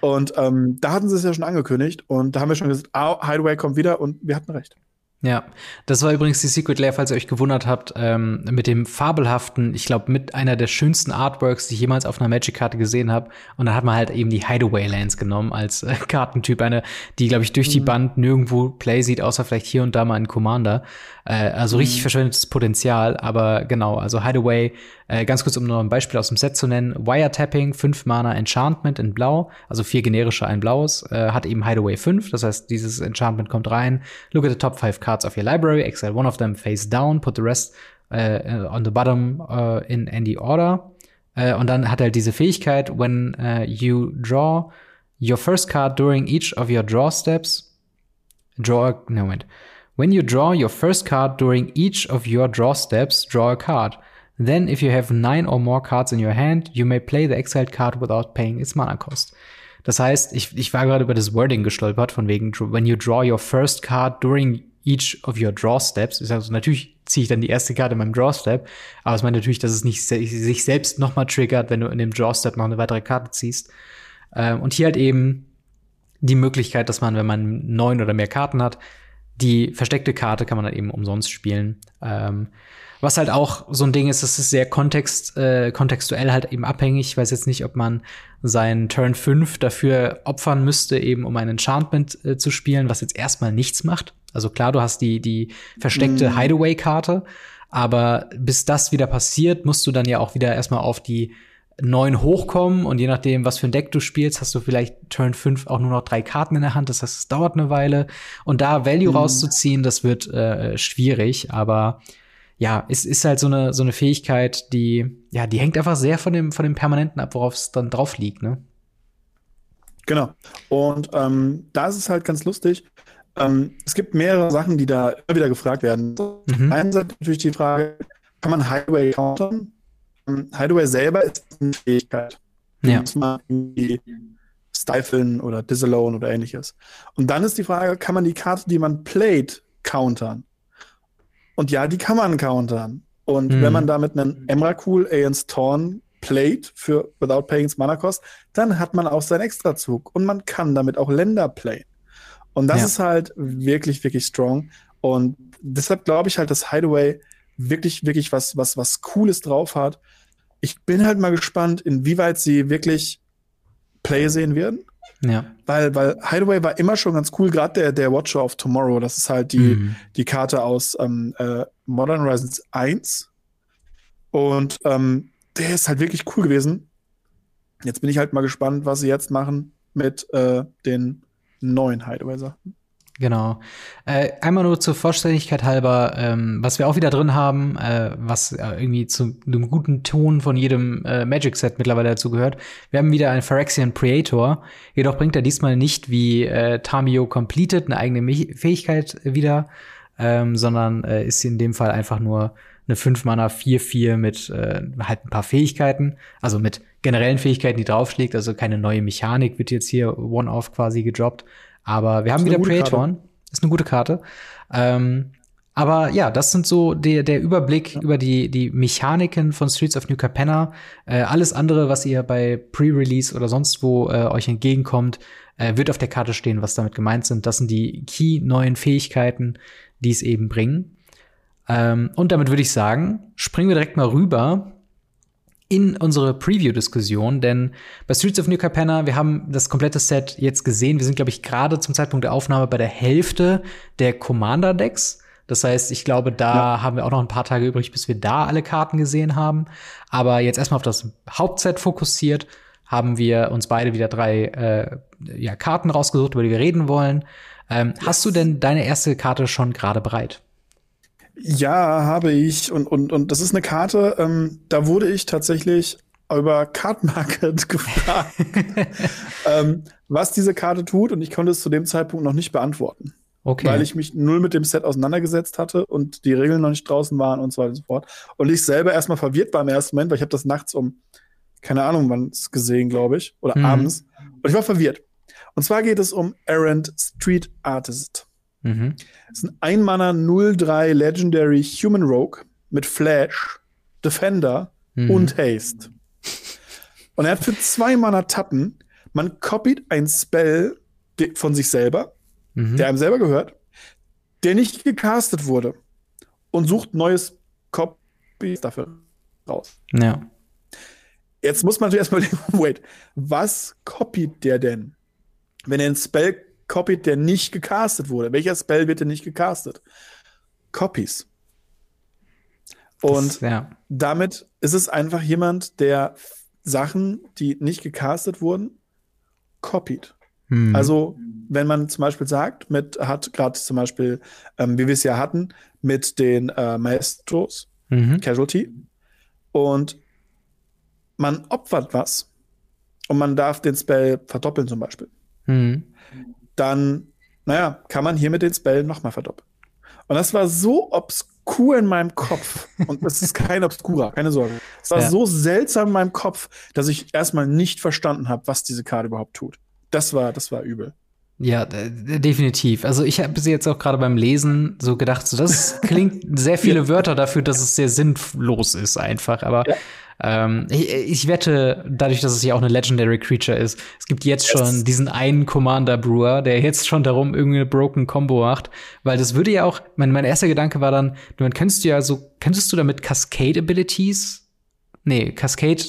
Und ähm, da hatten sie es ja schon angekündigt und da haben wir schon gesagt, ah, Hideaway kommt wieder und wir hatten recht. Ja, das war übrigens die Secret Lair, falls ihr euch gewundert habt, ähm, mit dem fabelhaften, ich glaube, mit einer der schönsten Artworks, die ich jemals auf einer Magic-Karte gesehen habe. Und da hat man halt eben die Hideaway Lands genommen als äh, Kartentyp, eine, die, glaube ich, durch mhm. die Band nirgendwo Play sieht, außer vielleicht hier und da mal in Commander. Äh, also richtig mhm. verschwendetes Potenzial, aber genau, also Hideaway, äh, ganz kurz, um noch ein Beispiel aus dem Set zu nennen, Wiretapping, 5 Mana Enchantment in Blau, also vier generische, ein blaues, äh, hat eben Hideaway 5, das heißt, dieses Enchantment kommt rein, look at the top 5 cards of your library, exile one of them face down, put the rest uh, on the bottom uh, in any order. Uh, und dann hat er halt diese Fähigkeit, when you draw your first card during each of your draw steps, draw, no, Moment. When you draw your first card during each of your draw steps, draw a card. Then, if you have nine or more cards in your hand, you may play the exiled card without paying its mana cost. Das heißt, ich, ich war gerade über das Wording gestolpert, von wegen, when you draw your first card during each of your draw steps. Also natürlich ziehe ich dann die erste Karte in meinem Draw Step, aber es meint natürlich, dass es nicht sich selbst nochmal triggert, wenn du in dem Draw Step noch eine weitere Karte ziehst. Ähm, und hier halt eben die Möglichkeit, dass man, wenn man neun oder mehr Karten hat, die versteckte Karte kann man dann eben umsonst spielen. Ähm, was halt auch so ein Ding ist, das ist sehr kontext, äh, kontextuell halt eben abhängig. Ich weiß jetzt nicht, ob man seinen Turn 5 dafür opfern müsste, eben um ein Enchantment äh, zu spielen, was jetzt erstmal nichts macht. Also klar, du hast die, die versteckte mm. Hideaway-Karte, aber bis das wieder passiert, musst du dann ja auch wieder erstmal auf die neun hochkommen und je nachdem, was für ein Deck du spielst, hast du vielleicht Turn 5 auch nur noch drei Karten in der Hand. Das heißt, es dauert eine Weile. Und da Value mhm. rauszuziehen, das wird äh, schwierig, aber ja, es ist halt so eine, so eine Fähigkeit, die, ja, die hängt einfach sehr von dem, von dem Permanenten ab, worauf es dann drauf liegt, ne? Genau. Und ähm, da ist es halt ganz lustig. Ähm, es gibt mehrere Sachen, die da immer wieder gefragt werden. Mhm. Einerseits natürlich die Frage, kann man Highway countern? Ähm, Hideaway selber ist eine Fähigkeit. Ja. muss man irgendwie stiflen oder disallowen oder ähnliches. Und dann ist die Frage, kann man die Karte, die man played, countern? Und ja, die kann man countern. Und mhm. wenn man damit einen Emrakul, Aeon's Torn played für Without Paying Mana Cost, dann hat man auch seinen Extrazug und man kann damit auch Länder playen. Und das ja. ist halt wirklich, wirklich strong. Und deshalb glaube ich halt, dass Hideaway wirklich, wirklich was, was, was Cooles drauf hat. Ich bin halt mal gespannt, inwieweit sie wirklich Play sehen werden. Ja. Weil, weil Hideaway war immer schon ganz cool, gerade der, der Watcher of Tomorrow, das ist halt die, mhm. die Karte aus ähm, äh, Modern Horizons 1. Und ähm, der ist halt wirklich cool gewesen. Jetzt bin ich halt mal gespannt, was sie jetzt machen mit äh, den neuen Hideaway-Sachen. Genau. Äh, einmal nur zur Vollständigkeit halber, ähm, was wir auch wieder drin haben, äh, was äh, irgendwie zu einem guten Ton von jedem äh, Magic-Set mittlerweile dazu gehört. Wir haben wieder einen Phyrexian Creator, jedoch bringt er diesmal nicht wie äh, Tamio Completed eine eigene Me Fähigkeit wieder, ähm, sondern äh, ist in dem Fall einfach nur eine 5-Mana 4-4 mit äh, halt ein paar Fähigkeiten, also mit generellen Fähigkeiten, die draufschlägt, also keine neue Mechanik wird jetzt hier One-Off quasi gedroppt. Aber wir haben wieder Praetorn. Ist eine gute Karte. Ähm, aber ja, das sind so der, der Überblick ja. über die, die Mechaniken von Streets of New Capenna. Äh, alles andere, was ihr bei Pre-Release oder sonst wo äh, euch entgegenkommt, äh, wird auf der Karte stehen, was damit gemeint sind. Das sind die key neuen Fähigkeiten, die es eben bringen. Ähm, und damit würde ich sagen, springen wir direkt mal rüber in unsere Preview-Diskussion, denn bei Streets of New Capenna, wir haben das komplette Set jetzt gesehen. Wir sind, glaube ich, gerade zum Zeitpunkt der Aufnahme bei der Hälfte der Commander-Decks. Das heißt, ich glaube, da ja. haben wir auch noch ein paar Tage übrig, bis wir da alle Karten gesehen haben. Aber jetzt erstmal auf das Hauptset fokussiert, haben wir uns beide wieder drei äh, ja, Karten rausgesucht, über die wir reden wollen. Ähm, yes. Hast du denn deine erste Karte schon gerade bereit? Ja, habe ich. Und, und, und das ist eine Karte, ähm, da wurde ich tatsächlich über Card Market gefragt, ähm, was diese Karte tut. Und ich konnte es zu dem Zeitpunkt noch nicht beantworten. Okay. Weil ich mich null mit dem Set auseinandergesetzt hatte und die Regeln noch nicht draußen waren und so weiter und so fort. Und ich selber erstmal verwirrt war im ersten Moment, weil ich habe das nachts um, keine Ahnung wann es gesehen, glaube ich, oder mhm. abends. Und ich war verwirrt. Und zwar geht es um Errant Street Artist. Mhm. Das ist ein Einmanner 03 Legendary Human Rogue mit Flash, Defender mhm. und Haste. Und er hat für zwei Mana Tappen, man copied ein Spell von sich selber, mhm. der einem selber gehört, der nicht gecastet wurde und sucht neues Copies dafür raus. Ja. Jetzt muss man natürlich erstmal denken, wait, was copied der denn? Wenn er ein Spell copied, der nicht gecastet wurde. Welcher Spell wird denn nicht gecastet? Copies. Und das, ja. damit ist es einfach jemand, der Sachen, die nicht gecastet wurden, copied. Hm. Also, wenn man zum Beispiel sagt, mit, hat gerade zum Beispiel, ähm, wie wir es ja hatten, mit den äh, Maestros, mhm. Casualty, und man opfert was und man darf den Spell verdoppeln zum Beispiel. Mhm dann, naja, kann man hier mit den Spellen nochmal verdoppeln. Und das war so obskur in meinem Kopf. Und das ist kein Obscura, keine Sorge. Es war ja. so seltsam in meinem Kopf, dass ich erstmal nicht verstanden habe, was diese Karte überhaupt tut. Das war, das war übel. Ja, definitiv. Also ich habe sie jetzt auch gerade beim Lesen so gedacht, so das klingt sehr viele Wörter dafür, dass es sehr sinnlos ist einfach. Aber ja. Ähm, ich, ich, wette, dadurch, dass es ja auch eine Legendary Creature ist, es gibt jetzt yes. schon diesen einen Commander Brewer, der jetzt schon darum irgendwie eine Broken Combo macht, weil das würde ja auch, mein, mein erster Gedanke war dann, du könntest du ja so, könntest du damit Cascade Abilities, nee, Cascade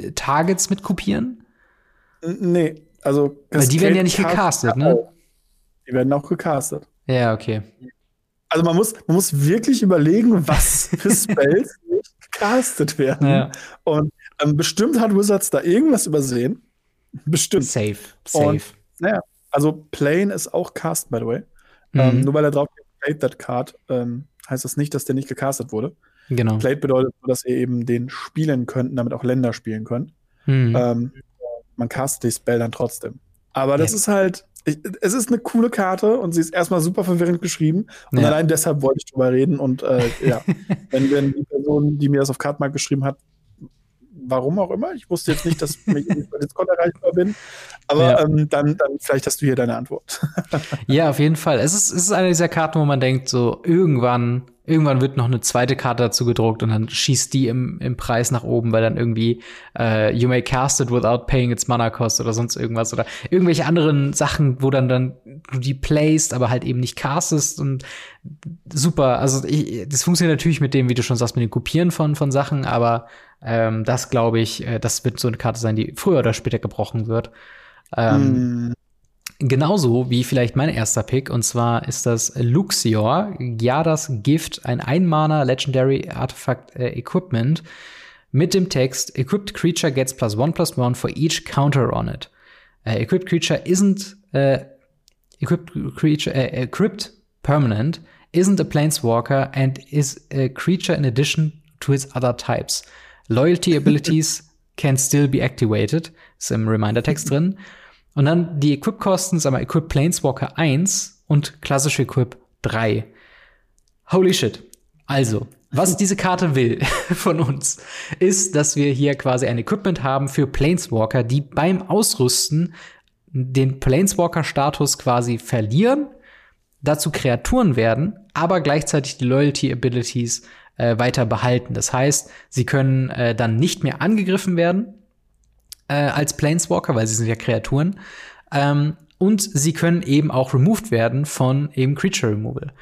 äh, Targets mit kopieren? Nee, also Weil die werden ja nicht gecastet, ne? Die werden auch gecastet. Ja, okay. Also man muss, man muss wirklich überlegen, was für Spells gecastet werden. Ja. Und ähm, bestimmt hat Wizards da irgendwas übersehen. Bestimmt. Safe. Safe. Und, naja, also Plane ist auch cast, by the way. Ähm, mhm. Ähm, nur weil er drauf played that card, ähm, heißt das nicht, dass der nicht gecastet wurde. Genau. Played bedeutet nur, dass ihr eben den spielen könnt, damit auch Länder spielen könnt. Mhm. Ähm, man castet die Spell dann trotzdem. Aber das ja. ist halt, ich, es ist eine coole Karte und sie ist erstmal super verwirrend geschrieben. Und ja. allein deshalb wollte ich drüber reden. Und äh, ja, wenn, wenn die Person, die mir das auf Cardmark geschrieben hat, warum auch immer, ich wusste jetzt nicht, dass ich bei Discord erreichbar bin. Aber ja. ähm, dann, dann vielleicht hast du hier deine Antwort. ja, auf jeden Fall. Es ist, es ist eine dieser Karten, wo man denkt, so irgendwann Irgendwann wird noch eine zweite Karte dazu gedruckt und dann schießt die im, im Preis nach oben, weil dann irgendwie äh, you may cast it without paying its mana cost oder sonst irgendwas oder irgendwelche anderen Sachen, wo dann dann du die playst, aber halt eben nicht castest und super. Also ich, das funktioniert natürlich mit dem, wie du schon sagst, mit dem Kopieren von von Sachen, aber ähm, das glaube ich, äh, das wird so eine Karte sein, die früher oder später gebrochen wird. Ähm, mm. Genauso wie vielleicht mein erster Pick, und zwar ist das Luxior, Gyadas Gift, ein Einmaner Legendary Artifact äh, Equipment mit dem Text Equipped Creature gets plus one plus one for each counter on it. Uh, equipped Creature isn't uh, Equipped Creature uh, Equipped Permanent isn't a Planeswalker and is a creature in addition to its other types. Loyalty abilities can still be activated. Ist im Reminder-Text drin. Und dann die Equip-Kosten, sagen wir Equip Planeswalker 1 und klassische Equip 3. Holy shit. Also, was diese Karte will von uns, ist, dass wir hier quasi ein Equipment haben für Planeswalker, die beim Ausrüsten den Planeswalker-Status quasi verlieren, dazu Kreaturen werden, aber gleichzeitig die Loyalty-Abilities äh, weiter behalten. Das heißt, sie können äh, dann nicht mehr angegriffen werden, äh, als Planeswalker, weil sie sind ja Kreaturen. Ähm, und sie können eben auch removed werden von eben Creature Removal.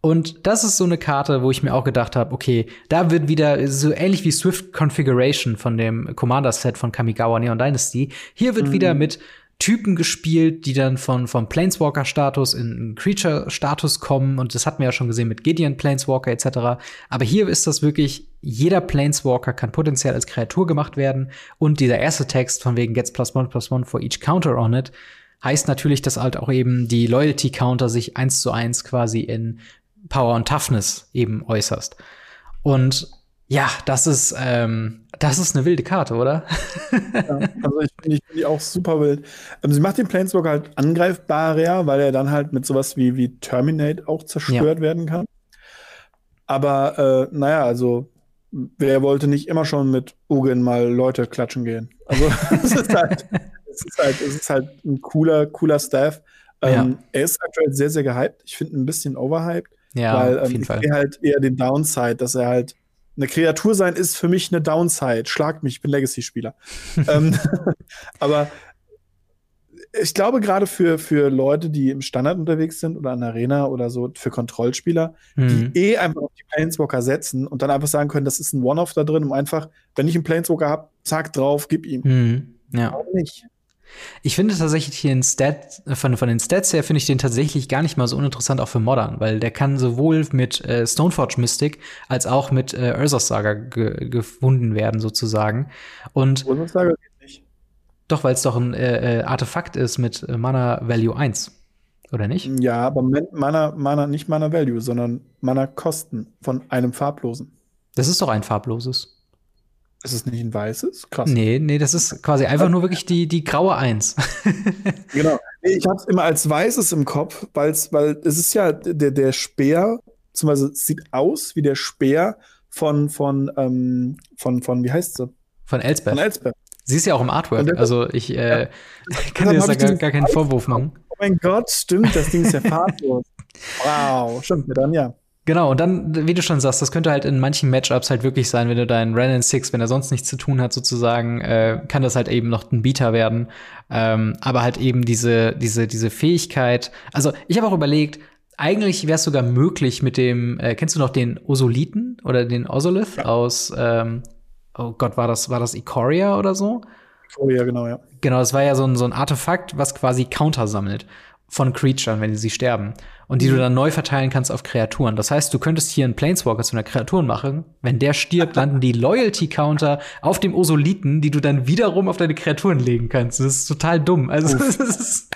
Und das ist so eine Karte, wo ich mir auch gedacht habe, okay, da wird wieder so ähnlich wie Swift Configuration von dem Commander Set von Kamigawa Neon Dynasty. Hier wird mhm. wieder mit Typen gespielt, die dann von vom Planeswalker Status in Creature Status kommen und das hatten wir ja schon gesehen mit Gideon Planeswalker etc. Aber hier ist das wirklich jeder Planeswalker kann potenziell als Kreatur gemacht werden und dieser erste Text von wegen gets plus one plus one for each counter on it heißt natürlich, dass halt auch eben die Loyalty Counter sich eins zu eins quasi in Power und Toughness eben äußerst. Und ja, das ist, ähm, das ist eine wilde Karte, oder? ja, also ich finde die auch super wild. Ähm, sie macht den Planeswalker halt angreifbarer, weil er dann halt mit sowas wie, wie Terminate auch zerstört ja. werden kann. Aber äh, naja, also wer wollte nicht immer schon mit Ugin mal Leute klatschen gehen? Also es ist halt, es ist halt, es ist halt ein cooler, cooler Staff. Ähm, ja. Er ist aktuell sehr, sehr gehypt. Ich finde ein bisschen overhyped. Ja, weil ähm, ich sehe halt eher den Downside, dass er halt eine Kreatur sein ist für mich eine Downside. Schlagt mich, ich bin Legacy-Spieler. ähm, aber ich glaube, gerade für, für Leute, die im Standard unterwegs sind oder an Arena oder so, für Kontrollspieler, mhm. die eh einfach auf die Planeswalker setzen und dann einfach sagen können, das ist ein One-Off da drin, um einfach, wenn ich einen Planeswalker habe, zack drauf, gib ihm. Mhm. Ja. Warum nicht? Ich finde tatsächlich hier in Stat, von, von den Stats her finde ich den tatsächlich gar nicht mal so uninteressant auch für Modern, weil der kann sowohl mit äh, Stoneforge Mystic als auch mit äh, Ursus Saga ge gefunden werden sozusagen. Und Ursus Saga geht nicht. Doch, weil es doch ein äh, äh, Artefakt ist mit äh, Mana Value 1. Oder nicht? Ja, aber Mana, Mana, nicht Mana Value, sondern Mana Kosten von einem farblosen. Das ist doch ein farbloses. Ist es nicht ein weißes? Krass. Nee, nee, das ist quasi einfach nur wirklich die, die graue Eins. genau. Ich habe es immer als weißes im Kopf, weil's, weil es ist ja der, der Speer, beziehungsweise sieht aus wie der Speer von, von, ähm, von, von, wie heißt sie? Von Elsbeth. Von Elsbeth. Sie ist ja auch im Artwork, also ich äh, ja. kann dir da gar, gar keinen Vorwurf machen. Oh mein Gott, stimmt, das Ding ist ja farblos. wow, stimmt, dann ja. Genau, und dann, wie du schon sagst, das könnte halt in manchen Matchups halt wirklich sein, wenn du deinen Renan Six, wenn er sonst nichts zu tun hat, sozusagen, äh, kann das halt eben noch ein Beater werden. Ähm, aber halt eben diese, diese, diese Fähigkeit. Also, ich habe auch überlegt, eigentlich wäre es sogar möglich mit dem, äh, kennst du noch den Osolithen oder den Osolith ja. aus, ähm, oh Gott, war das, war das Ikoria oder so? Ikoria, genau, ja. Genau, das war ja so ein, so ein Artefakt, was quasi Counter sammelt von Creaturen, wenn sie sterben. Und die du mhm. dann neu verteilen kannst auf Kreaturen. Das heißt, du könntest hier einen Planeswalker zu einer Kreatur machen. Wenn der stirbt, landen die Loyalty-Counter auf dem Osoliten, die du dann wiederum auf deine Kreaturen legen kannst. Das ist total dumm. Also, das ist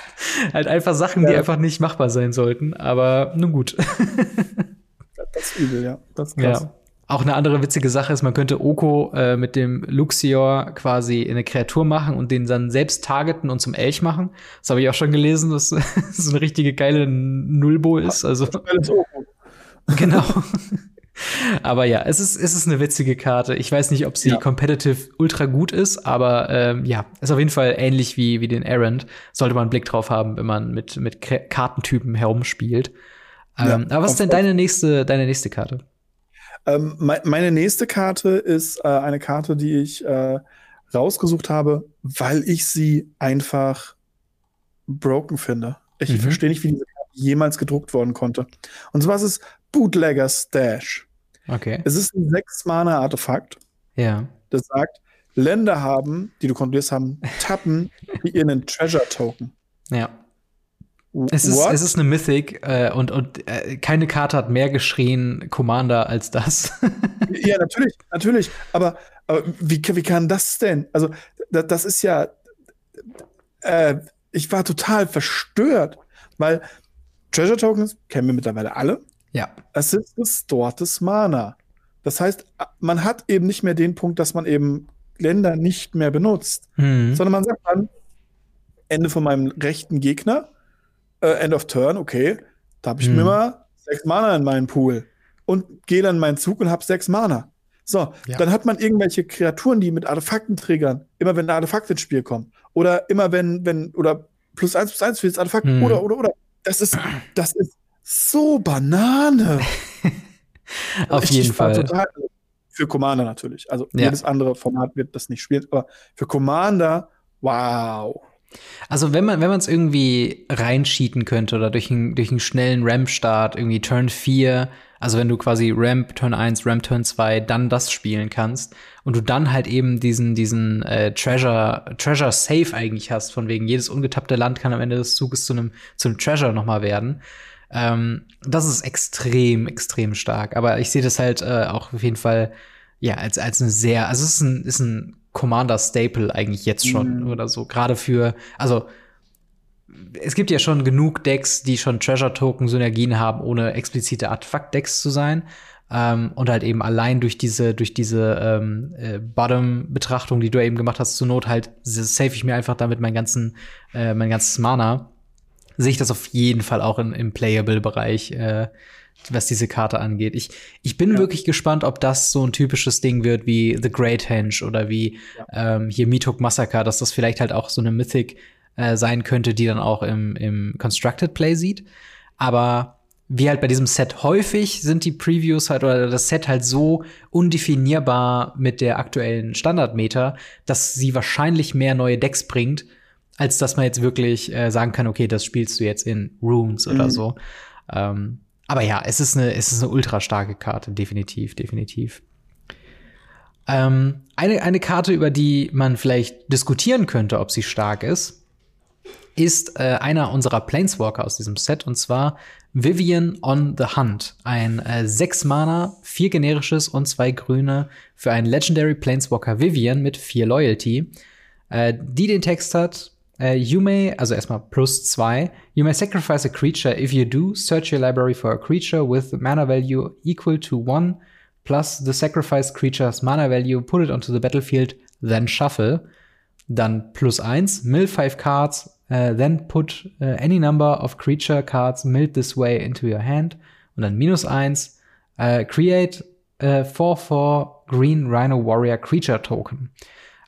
halt einfach Sachen, ja. die einfach nicht machbar sein sollten. Aber nun gut. das ist übel, ja. Das ist krass. Ja. Auch eine andere witzige Sache ist, man könnte Oko äh, mit dem Luxior quasi eine Kreatur machen und den dann selbst targeten und zum Elch machen. Das habe ich auch schon gelesen, dass das so eine richtige geile Nullbo ist. Also genau. aber ja, es ist, es ist eine witzige Karte. Ich weiß nicht, ob sie ja. competitive ultra gut ist, aber ähm, ja, ist auf jeden Fall ähnlich wie, wie den Errand. Sollte man einen Blick drauf haben, wenn man mit, mit Kartentypen herumspielt. Ähm, ja, aber was ist denn deine nächste, deine nächste Karte? Ähm, me meine nächste Karte ist äh, eine Karte, die ich äh, rausgesucht habe, weil ich sie einfach broken finde. Ich mhm. verstehe nicht, wie diese Karte jemals gedruckt worden konnte. Und zwar ist es Bootlegger Stash. Okay. Es ist ein sechs Mana Artefakt. Ja. Das sagt, Länder haben, die du kontrollierst haben, tappen wie ihren Treasure Token. Ja. Es ist, es ist eine Mythic äh, und, und äh, keine Karte hat mehr geschrien Commander als das. ja, natürlich, natürlich. Aber, aber wie, wie kann das denn? Also, das, das ist ja. Äh, ich war total verstört, weil Treasure Tokens kennen wir mittlerweile alle. Ja. Es ist gestortes Mana. Das heißt, man hat eben nicht mehr den Punkt, dass man eben Länder nicht mehr benutzt, mhm. sondern man sagt dann, Ende von meinem rechten Gegner, äh, End of Turn, okay, da habe ich mhm. mir mal sechs Mana in meinen Pool und gehe dann meinen Zug und habe sechs Mana. So, ja. dann hat man irgendwelche Kreaturen, die mit Artefakten triggern, immer wenn ein Artefakt ins Spiel kommt. Oder immer wenn, wenn, oder plus eins plus eins für das Artefakt, mhm. oder, oder, oder. Das ist, das ist so Banane. Auf ich, jeden ich Fall. Total, für Commander natürlich. Also ja. jedes andere Format wird das nicht spielen, aber für Commander, wow. Also wenn man wenn man es irgendwie reinschieten könnte oder durch, ein, durch einen schnellen Ramp-Start, irgendwie Turn 4, also wenn du quasi Ramp Turn 1, Ramp Turn 2, dann das spielen kannst und du dann halt eben diesen, diesen äh, Treasure, Treasure Safe eigentlich hast, von wegen jedes ungetappte Land kann am Ende des Zuges zu einem zu Treasure nochmal werden. Ähm, das ist extrem, extrem stark. Aber ich sehe das halt äh, auch auf jeden Fall ja als als eine sehr, also es ist ein, ist ein Commander Staple eigentlich jetzt schon mhm. oder so. Gerade für, also es gibt ja schon genug Decks, die schon Treasure Token Synergien haben, ohne explizite Artefakt Decks zu sein. Ähm, und halt eben allein durch diese, durch diese ähm, äh, Bottom-Betrachtung, die du eben gemacht hast, zur Not halt save ich mir einfach damit mein ganzen, äh, mein ganzes Mana. Sehe ich das auf jeden Fall auch in, im Playable-Bereich. Äh, was diese Karte angeht. Ich, ich bin ja. wirklich gespannt, ob das so ein typisches Ding wird wie The Great Henge oder wie ja. ähm, hier Mitok Massacre, dass das vielleicht halt auch so eine Mythic äh, sein könnte, die dann auch im, im Constructed Play sieht. Aber wie halt bei diesem Set häufig sind die Previews halt oder das Set halt so undefinierbar mit der aktuellen Standardmeter, dass sie wahrscheinlich mehr neue Decks bringt, als dass man jetzt wirklich äh, sagen kann, okay, das spielst du jetzt in Runes mhm. oder so. Ähm, aber ja, es ist eine, es ist eine ultra starke Karte, definitiv, definitiv. Ähm, eine, eine Karte, über die man vielleicht diskutieren könnte, ob sie stark ist, ist äh, einer unserer Planeswalker aus diesem Set, und zwar Vivian on the Hunt. Ein äh, 6 Mana, 4 generisches und 2 grüne für einen Legendary Planeswalker Vivian mit 4 Loyalty, äh, die den Text hat, Uh, you may, also erstmal plus zwei. You may sacrifice a creature. If you do, search your library for a creature with mana value equal to one plus the sacrificed creature's mana value, put it onto the battlefield, then shuffle. Dann plus eins, mill five cards, uh, then put uh, any number of creature cards milled this way into your hand. Und dann minus eins, create a 4-4 Green Rhino Warrior Creature Token.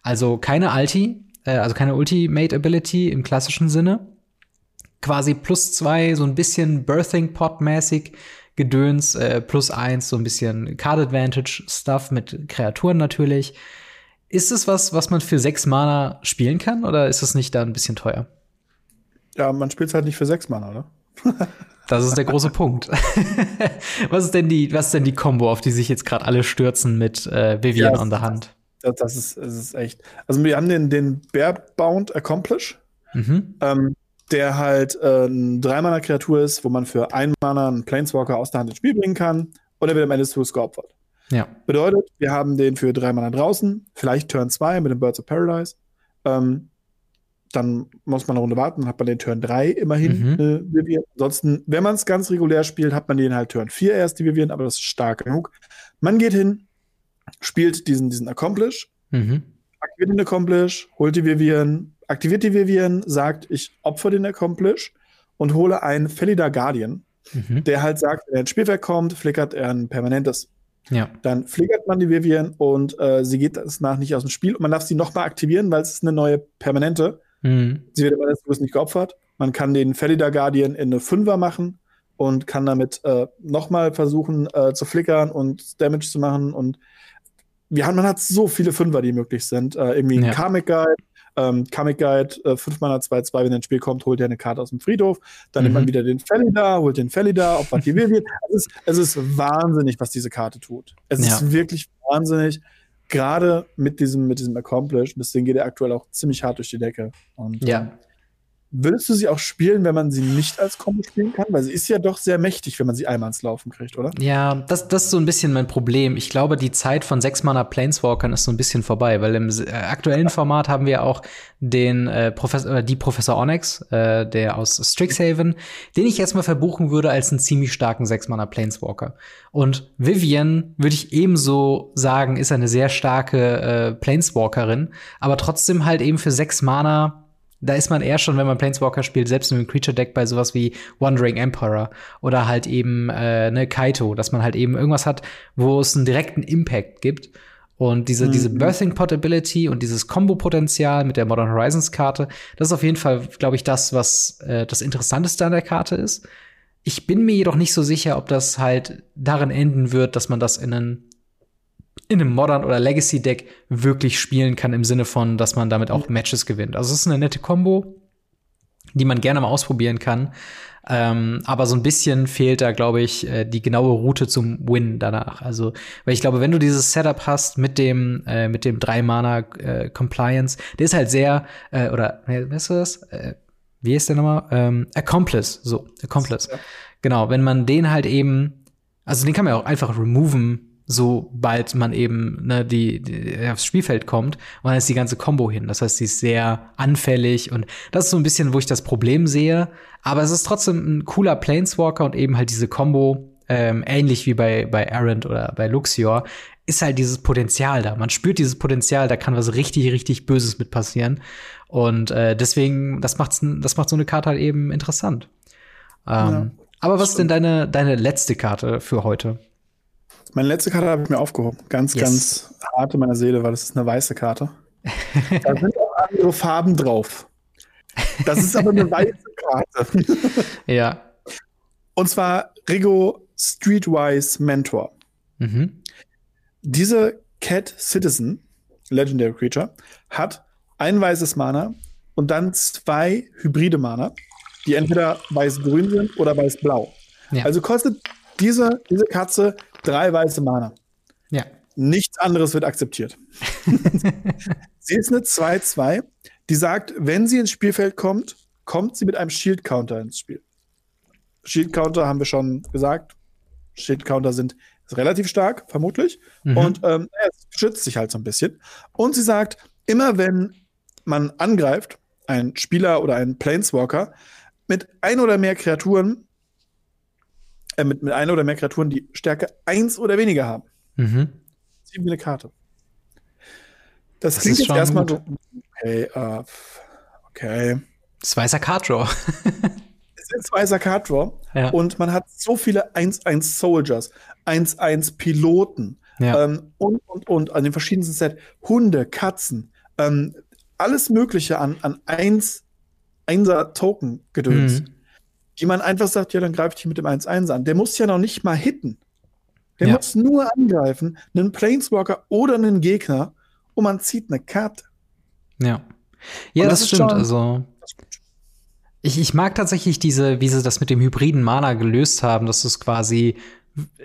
Also keine Alti, äh, also keine Ultimate Ability im klassischen Sinne. Quasi plus zwei, so ein bisschen Birthing Pot-mäßig Gedöns, äh, plus eins, so ein bisschen Card Advantage Stuff mit Kreaturen natürlich. Ist es was, was man für sechs Mana spielen kann oder ist es nicht da ein bisschen teuer? Ja, man spielt halt nicht für sechs Mana, oder? Das ist der große Punkt. was ist denn die, was ist denn die Combo, auf die sich jetzt gerade alle stürzen mit äh, Vivian ja, on the Hand? Das, das, ist, das ist echt. Also wir haben den, den Bearbound Accomplish, mhm. ähm, der halt äh, ein Dreimanner-Kreatur ist, wo man für ein Mana einen Planeswalker aus der Hand ins Spiel bringen kann und er wird am Ende des Zuges geopfert. Ja. Bedeutet, wir haben den für drei Mana draußen, vielleicht Turn 2 mit den Birds of Paradise. Ähm, dann muss man eine Runde warten, dann hat man den Turn 3 immerhin, mhm. äh, Ansonsten, wenn man es ganz regulär spielt, hat man den halt Turn 4 erst, die Vivian, aber das ist stark genug. Man geht hin, spielt diesen, diesen Accomplish, mhm. aktiviert den Accomplish, holt die Vivian, aktiviert die Vivian, sagt, ich opfer den Accomplish und hole einen Felida Guardian, mhm. der halt sagt, wenn er ins Spielwerk kommt, flickert er ein permanentes. Ja. Dann flickert man die Vivian und äh, sie geht danach nicht aus dem Spiel und man darf sie nochmal aktivieren, weil es ist eine neue permanente. Mhm. Sie wird aber des nicht geopfert. Man kann den Felida Guardian in eine Fünfer machen und kann damit äh, nochmal versuchen äh, zu flickern und Damage zu machen. Und wir haben, man hat so viele Fünfer, die möglich sind. Äh, irgendwie ein ja. Karmic Guide, ähm, Karmic Guide, äh, 5 Mana 2-2, wenn er ins Spiel kommt, holt er eine Karte aus dem Friedhof. Dann mhm. nimmt man mhm. wieder den Felida, holt den Felida, ob was die will. Es ist, es ist wahnsinnig, was diese Karte tut. Es ja. ist wirklich wahnsinnig. Gerade mit diesem, mit diesem Accomplish. Deswegen geht er aktuell auch ziemlich hart durch die Decke. Und, ja. Würdest du sie auch spielen, wenn man sie nicht als Combo spielen kann? Weil sie ist ja doch sehr mächtig, wenn man sie einmal ins Laufen kriegt, oder? Ja, das, das ist so ein bisschen mein Problem. Ich glaube, die Zeit von sechs Mana Planeswalkern ist so ein bisschen vorbei, weil im äh, aktuellen Format haben wir auch den äh, Professor, äh, die Professor Onyx, äh, der aus Strixhaven, den ich erstmal verbuchen würde als einen ziemlich starken sechs Mana Planeswalker. Und Vivian würde ich ebenso sagen, ist eine sehr starke äh, Planeswalkerin, aber trotzdem halt eben für sechs Mana da ist man eher schon, wenn man Planeswalker spielt, selbst in einem Creature-Deck bei sowas wie Wandering Emperor oder halt eben äh, ne Kaito, dass man halt eben irgendwas hat, wo es einen direkten Impact gibt. Und diese, mhm. diese Birthing Portability und dieses Combo-Potenzial mit der Modern Horizons Karte, das ist auf jeden Fall, glaube ich, das, was äh, das Interessanteste an der Karte ist. Ich bin mir jedoch nicht so sicher, ob das halt darin enden wird, dass man das in einen in einem Modern- oder Legacy-Deck wirklich spielen kann, im Sinne von, dass man damit auch Matches gewinnt. Also es ist eine nette Combo, die man gerne mal ausprobieren kann. Ähm, aber so ein bisschen fehlt da, glaube ich, äh, die genaue Route zum Win danach. Also, weil ich glaube, wenn du dieses Setup hast mit dem äh, mit dem drei Mana äh, Compliance, der ist halt sehr äh, oder wie ist das? Äh, wie ist der nochmal? Ähm, Accomplice, so Accomplice. Ja. Genau, wenn man den halt eben, also den kann man ja auch einfach removen sobald man eben ne, die, die aufs Spielfeld kommt. Und dann ist die ganze Combo hin. Das heißt, sie ist sehr anfällig und das ist so ein bisschen, wo ich das Problem sehe. Aber es ist trotzdem ein cooler Planeswalker und eben halt diese Combo, ähm, ähnlich wie bei, bei Errant oder bei Luxior, ist halt dieses Potenzial da. Man spürt dieses Potenzial, da kann was richtig, richtig Böses mit passieren. Und äh, deswegen, das macht das macht so eine Karte halt eben interessant. Ähm, ja, aber was ist denn deine, deine letzte Karte für heute? Meine letzte Karte habe ich mir aufgehoben. Ganz, yes. ganz hart in meiner Seele, weil das ist eine weiße Karte. da sind auch andere Farben drauf. Das ist aber eine weiße Karte. ja. Und zwar Rigo Streetwise Mentor. Mhm. Diese Cat Citizen, Legendary Creature, hat ein weißes Mana und dann zwei hybride Mana, die entweder weiß-grün sind oder weiß-blau. Ja. Also kostet diese, diese Katze drei weiße Mana. Ja. Nichts anderes wird akzeptiert. sie ist eine 2-2, die sagt, wenn sie ins Spielfeld kommt, kommt sie mit einem Shield Counter ins Spiel. Shield Counter haben wir schon gesagt. Shield Counter sind relativ stark, vermutlich. Mhm. Und ähm, es schützt sich halt so ein bisschen. Und sie sagt, immer wenn man angreift, ein Spieler oder ein Planeswalker, mit ein oder mehr Kreaturen äh, mit, mit einer oder mehr Kreaturen, die Stärke 1 oder weniger haben. Mhm. Ziehen wir eine Karte. Das, das klingt jetzt erstmal so. Okay, uh, okay. Das ist weißer Card Draw. es ist weißer Card Draw. Ja. Und man hat so viele 1-1 Soldiers, 1-1 Piloten ja. ähm, und, und, und an den verschiedensten Set. Hunde, Katzen, ähm, alles Mögliche an, an 1 1er Token gedöns. Mhm die man einfach sagt, ja, dann greife ich dich mit dem 1-1 an. Der muss ja noch nicht mal hitten. Der ja. muss nur angreifen, einen Planeswalker oder einen Gegner und man zieht eine Karte. Ja. Ja, das, das stimmt. also ich, ich mag tatsächlich diese, wie sie das mit dem hybriden Mana gelöst haben, dass es quasi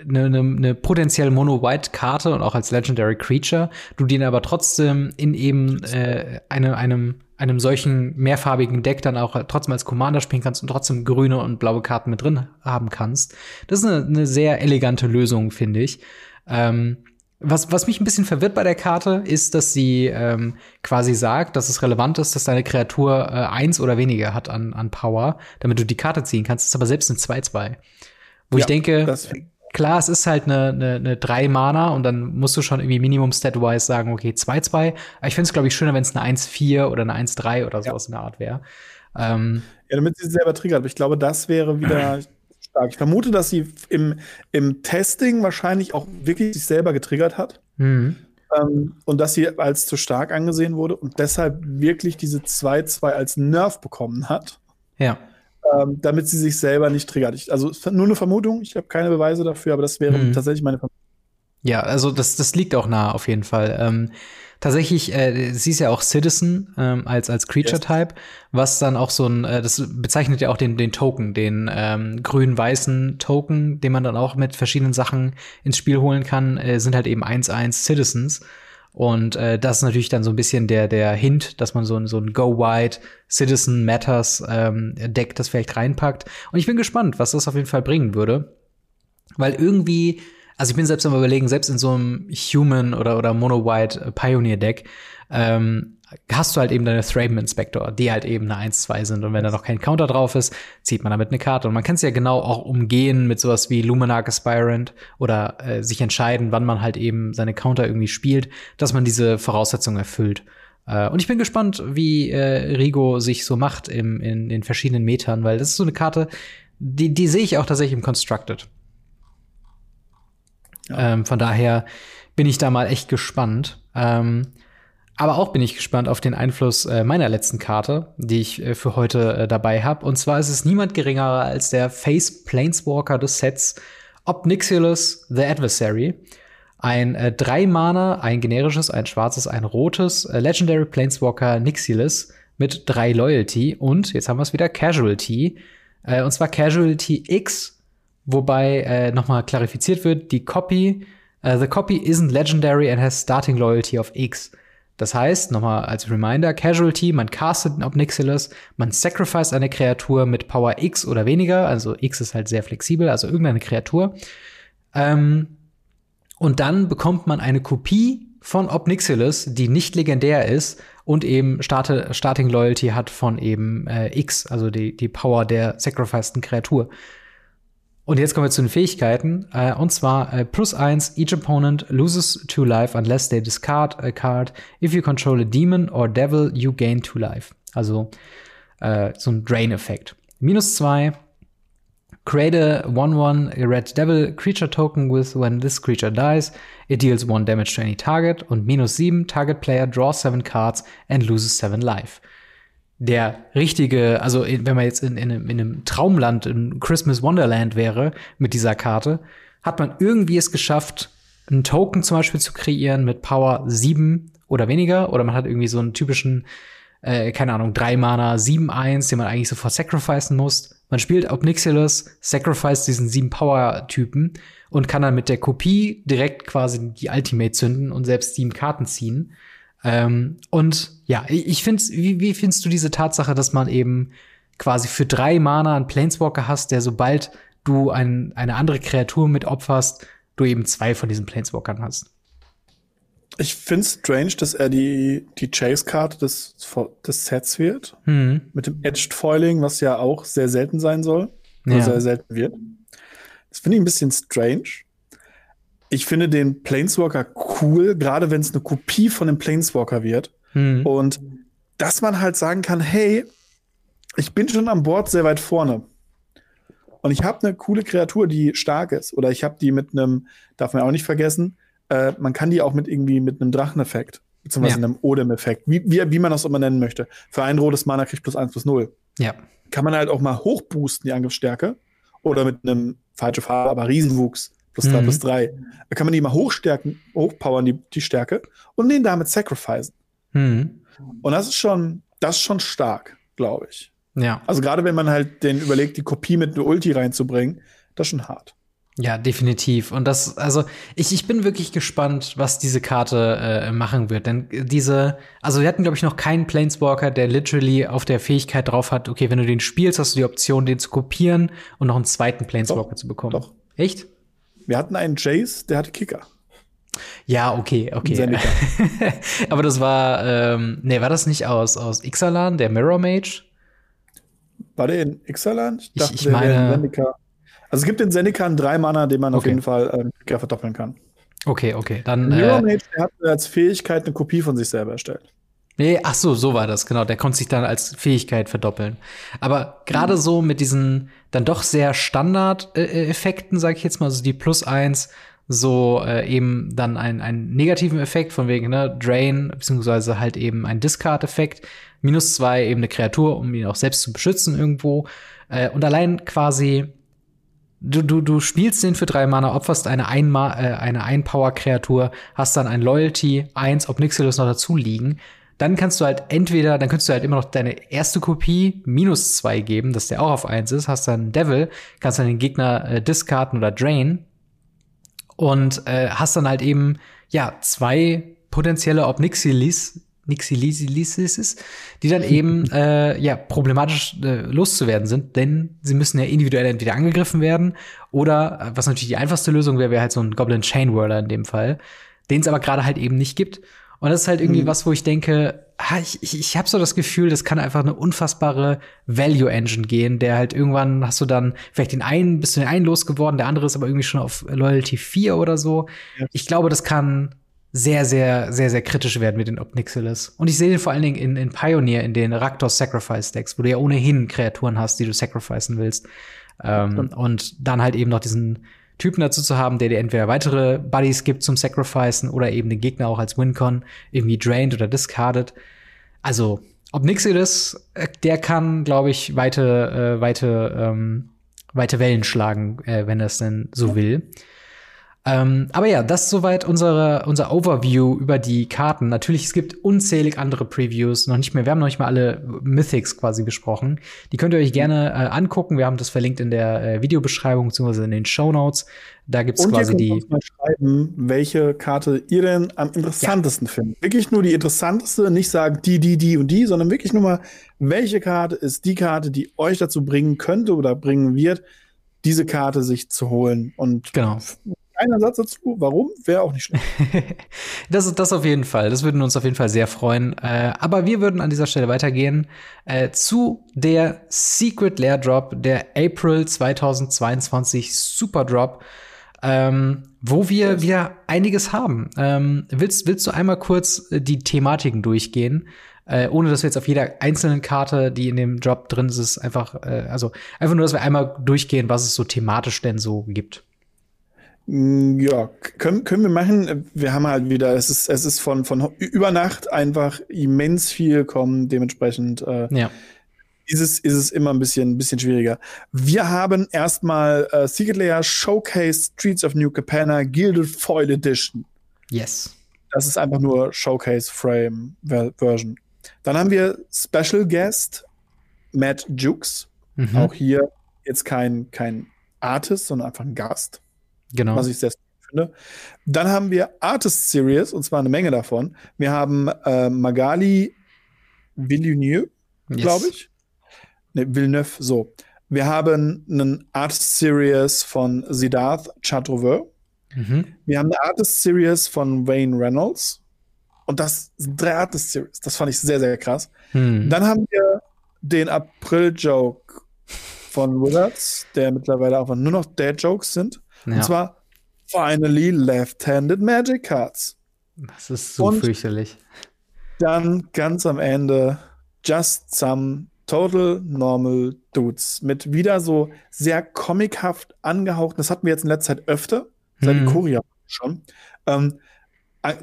eine, eine, eine potenziell Mono-White-Karte und auch als Legendary Creature, du den aber trotzdem in eben äh, eine, einem einem solchen mehrfarbigen Deck dann auch trotzdem als Commander spielen kannst und trotzdem grüne und blaue Karten mit drin haben kannst. Das ist eine, eine sehr elegante Lösung, finde ich. Ähm, was, was mich ein bisschen verwirrt bei der Karte, ist, dass sie ähm, quasi sagt, dass es relevant ist, dass deine Kreatur äh, eins oder weniger hat an, an Power, damit du die Karte ziehen kannst. Das ist aber selbst ein 2-2. Wo ja, ich denke, klar, es ist halt eine, eine, eine 3 Mana und dann musst du schon irgendwie Minimum Stat-wise sagen, okay, 2-2. Aber ich finde es, glaube ich, schöner, wenn es eine 1-4 oder eine 1-3 oder sowas ja. in der Art wäre. Ähm, ja, damit sie selber triggert. Aber ich glaube, das wäre wieder stark. Ich vermute, dass sie im, im Testing wahrscheinlich auch wirklich sich selber getriggert hat. Mhm. Ähm, und dass sie als zu stark angesehen wurde und deshalb wirklich diese 2-2 als Nerv bekommen hat. Ja. Ähm, damit sie sich selber nicht triggert. Ich, also nur eine Vermutung, ich habe keine Beweise dafür, aber das wäre hm. tatsächlich meine Vermutung. Ja, also das, das liegt auch nah auf jeden Fall. Ähm, tatsächlich, äh, sie ist ja auch Citizen ähm, als als Creature-Type, was dann auch so ein, äh, das bezeichnet ja auch den den Token, den ähm, grün-weißen Token, den man dann auch mit verschiedenen Sachen ins Spiel holen kann, äh, sind halt eben 1-1 Citizens. Und äh, das ist natürlich dann so ein bisschen der der Hint, dass man so ein so ein Go Wide Citizen Matters ähm, Deck das vielleicht reinpackt. Und ich bin gespannt, was das auf jeden Fall bringen würde, weil irgendwie also ich bin selbst am überlegen, selbst in so einem Human oder, oder Mono-White Pioneer Deck, ähm, hast du halt eben deine Thraben Inspector, die halt eben eine 1-2 sind. Und wenn da noch kein Counter drauf ist, zieht man damit eine Karte. Und man kann es ja genau auch umgehen mit sowas wie Luminarch Aspirant oder äh, sich entscheiden, wann man halt eben seine Counter irgendwie spielt, dass man diese Voraussetzungen erfüllt. Äh, und ich bin gespannt, wie äh, Rigo sich so macht im, in den verschiedenen Metern, weil das ist so eine Karte, die, die sehe ich auch tatsächlich im Constructed. Ähm, von daher bin ich da mal echt gespannt. Ähm, aber auch bin ich gespannt auf den Einfluss äh, meiner letzten Karte, die ich äh, für heute äh, dabei habe. Und zwar ist es niemand geringerer als der Face Planeswalker des Sets Obnixilis the Adversary. Ein äh, drei Mana, ein generisches, ein schwarzes, ein rotes äh, Legendary Planeswalker Nixilis mit drei Loyalty und jetzt haben wir es wieder Casualty. Äh, und zwar Casualty X wobei äh, nochmal klarifiziert wird, die Copy, uh, the copy isn't legendary and has starting loyalty of X. Das heißt, nochmal als Reminder, Casualty, man castet einen Obnixilis, man sacrifice eine Kreatur mit Power X oder weniger, also X ist halt sehr flexibel, also irgendeine Kreatur. Ähm, und dann bekommt man eine Kopie von Obnixilis, die nicht legendär ist und eben Start Starting Loyalty hat von eben äh, X, also die, die Power der sacrificeden Kreatur. Und jetzt kommen wir zu den Fähigkeiten. Äh, und zwar äh, plus eins, each opponent loses two life unless they discard a card. If you control a demon or devil, you gain two life. Also äh, so ein Drain-Effekt. Minus zwei, create a 1-1 red devil creature token with when this creature dies, it deals one damage to any target. Und minus sieben, target player draws seven cards and loses seven life der richtige, also wenn man jetzt in, in, in, einem Traumland, in Christmas Wonderland wäre mit dieser Karte, hat man irgendwie es geschafft, einen Token zum Beispiel zu kreieren mit Power 7 oder weniger, oder man hat irgendwie so einen typischen, äh, keine Ahnung, 3 Mana 7-1, den man eigentlich sofort sacrificen muss. Man spielt Obnixilis, sacrifice diesen 7 Power-Typen und kann dann mit der Kopie direkt quasi die Ultimate zünden und selbst 7 Karten ziehen. Ähm, und ja, ich finde, wie, wie findest du diese Tatsache, dass man eben quasi für drei Mana einen Planeswalker hast, der sobald du ein, eine andere Kreatur mit opferst, du eben zwei von diesen Planeswalkern hast? Ich finde es strange, dass er die, die Chase-Karte des, des Sets wird. Mhm. Mit dem Edged Foiling, was ja auch sehr selten sein soll. Ja. sehr selten wird. Das finde ich ein bisschen strange ich finde den Planeswalker cool, gerade wenn es eine Kopie von dem Planeswalker wird. Hm. Und dass man halt sagen kann, hey, ich bin schon an Bord sehr weit vorne. Und ich habe eine coole Kreatur, die stark ist. Oder ich habe die mit einem, darf man auch nicht vergessen, äh, man kann die auch mit irgendwie mit einem Dracheneffekt, beziehungsweise ja. einem Odem-Effekt, wie, wie, wie man das immer nennen möchte. Für ein rotes Mana kriegt plus eins plus null. Ja. Kann man halt auch mal hochboosten, die Angriffsstärke. Oder mit einem, falsche Farbe, aber Riesenwuchs plus 3 mhm. plus 3. Da kann man die mal hochstärken, hochpowern, die, die Stärke, und den damit sacrificen. Mhm. Und das ist schon, das ist schon stark, glaube ich. Ja. Also gerade wenn man halt den überlegt, die Kopie mit einer Ulti reinzubringen, das ist schon hart. Ja, definitiv. Und das, also ich, ich bin wirklich gespannt, was diese Karte äh, machen wird. Denn diese, also wir hatten, glaube ich, noch keinen Planeswalker, der literally auf der Fähigkeit drauf hat, okay, wenn du den spielst, hast du die Option, den zu kopieren und noch einen zweiten Planeswalker doch, zu bekommen. Doch. Echt? Wir hatten einen Jace, der hatte Kicker. Ja, okay, okay. Aber das war, ähm, nee, war das nicht aus, aus Ixalan, der Mirror Mage? War der in Ixalan? Ich, dachte, ich, ich meine. Also es gibt in Zendika einen drei Mana, den man okay. auf jeden Fall ähm, Kicker verdoppeln kann. Okay, okay. Dann. Mirror äh, Mage, der hat als Fähigkeit eine Kopie von sich selber erstellt. Nee, ach so, so war das, genau. Der konnte sich dann als Fähigkeit verdoppeln. Aber gerade mhm. so mit diesen dann doch sehr Standard-Effekten, sag ich jetzt mal, also die plus eins, so äh, eben dann einen, einen negativen Effekt von wegen, ne, Drain, beziehungsweise halt eben ein Discard-Effekt. Minus zwei eben eine Kreatur, um ihn auch selbst zu beschützen irgendwo. Äh, und allein quasi Du, du, du spielst den für drei Mana, opferst eine Einma äh, eine Ein-Power-Kreatur, hast dann ein Loyalty, eins Obnixilis noch dazu liegen. Dann kannst du halt entweder, dann könntest du halt immer noch deine erste Kopie minus zwei geben, dass der auch auf eins ist, hast dann Devil, kannst dann den Gegner äh, discarden oder drain. Und äh, hast dann halt eben, ja, zwei potenzielle Obnixilis Nixilisis, die dann eben äh, ja problematisch äh, loszuwerden sind, denn sie müssen ja individuell entweder angegriffen werden oder äh, was natürlich die einfachste Lösung wäre, wäre halt so ein Goblin Chain Whirler in dem Fall, den es aber gerade halt eben nicht gibt. Und das ist halt irgendwie mhm. was, wo ich denke, ah, ich, ich, ich habe so das Gefühl, das kann einfach eine unfassbare Value Engine gehen, der halt irgendwann hast du dann vielleicht den einen, bist du den einen losgeworden, der andere ist aber irgendwie schon auf Loyalty 4 oder so. Ja. Ich glaube, das kann sehr, sehr, sehr, sehr kritisch werden mit den Obnixilis. Und ich sehe den vor allen Dingen in, in Pioneer, in den Raktos Sacrifice Decks, wo du ja ohnehin Kreaturen hast, die du sacrificen willst. Ähm, und dann halt eben noch diesen Typen dazu zu haben, der dir entweder weitere Buddies gibt zum Sacrificen oder eben den Gegner auch als Wincon irgendwie drained oder discarded. Also, Obnixilis, äh, der kann, glaube ich, weite, äh, weite, ähm, weite Wellen schlagen, äh, wenn er es denn so will. Ähm, aber ja, das ist soweit unsere, unser Overview über die Karten. Natürlich, es gibt unzählig andere Previews, noch nicht mehr, wir haben noch nicht mal alle Mythics quasi besprochen. Die könnt ihr euch gerne äh, angucken. Wir haben das verlinkt in der äh, Videobeschreibung bzw. in den Show Notes. Da gibt's Und quasi die. Uns mal schreiben, welche Karte ihr denn am interessantesten ja. findet. Wirklich nur die interessanteste, nicht sagen die, die, die und die, sondern wirklich nur mal, welche Karte ist die Karte, die euch dazu bringen könnte oder bringen wird, diese Karte sich zu holen. Und genau keiner Satz dazu. Warum? Wäre auch nicht schlecht. das, das auf jeden Fall. Das würden uns auf jeden Fall sehr freuen. Äh, aber wir würden an dieser Stelle weitergehen äh, zu der Secret Lair Drop, der April 2022 Super Drop. Ähm, wo wir wieder einiges haben. Ähm, willst, willst du einmal kurz äh, die Thematiken durchgehen? Äh, ohne dass wir jetzt auf jeder einzelnen Karte, die in dem Drop drin ist, ist einfach, äh, also einfach nur, dass wir einmal durchgehen, was es so thematisch denn so gibt. Mm, ja, können, können wir machen. Wir haben halt wieder, es ist, es ist von, von über Nacht einfach immens viel kommen, dementsprechend. Äh, ja. Ist es, ist es immer ein bisschen, ein bisschen schwieriger. Wir haben erstmal äh, Secret Layer Showcase Streets of New Capenna Gilded Foil Edition. Yes. Das ist einfach nur Showcase Frame Version. Dann haben wir Special Guest Matt Jukes. Mhm. Auch hier jetzt kein, kein Artist, sondern einfach ein Gast. Genau. Was ich sehr finde. Dann haben wir Artist Series, und zwar eine Menge davon. Wir haben äh, Magali Villeneuve, yes. glaube ich. Ne, Villeneuve, so. Wir haben einen Artist Series von Siddharth Chaturvedi. Mhm. Wir haben eine Artist Series von Wayne Reynolds. Und das sind drei Artist Series. Das fand ich sehr, sehr krass. Mhm. Dann haben wir den April-Joke von Wizards, der mittlerweile auch nur noch Dead-Jokes sind. Ja. Und zwar Finally Left-Handed Magic Cards. Das ist so Und fürchterlich. Dann ganz am Ende Just Some Total Normal Dudes mit wieder so sehr comichaft angehauchten, das hatten wir jetzt in letzter Zeit öfter, seit hm. Korea schon, ähm,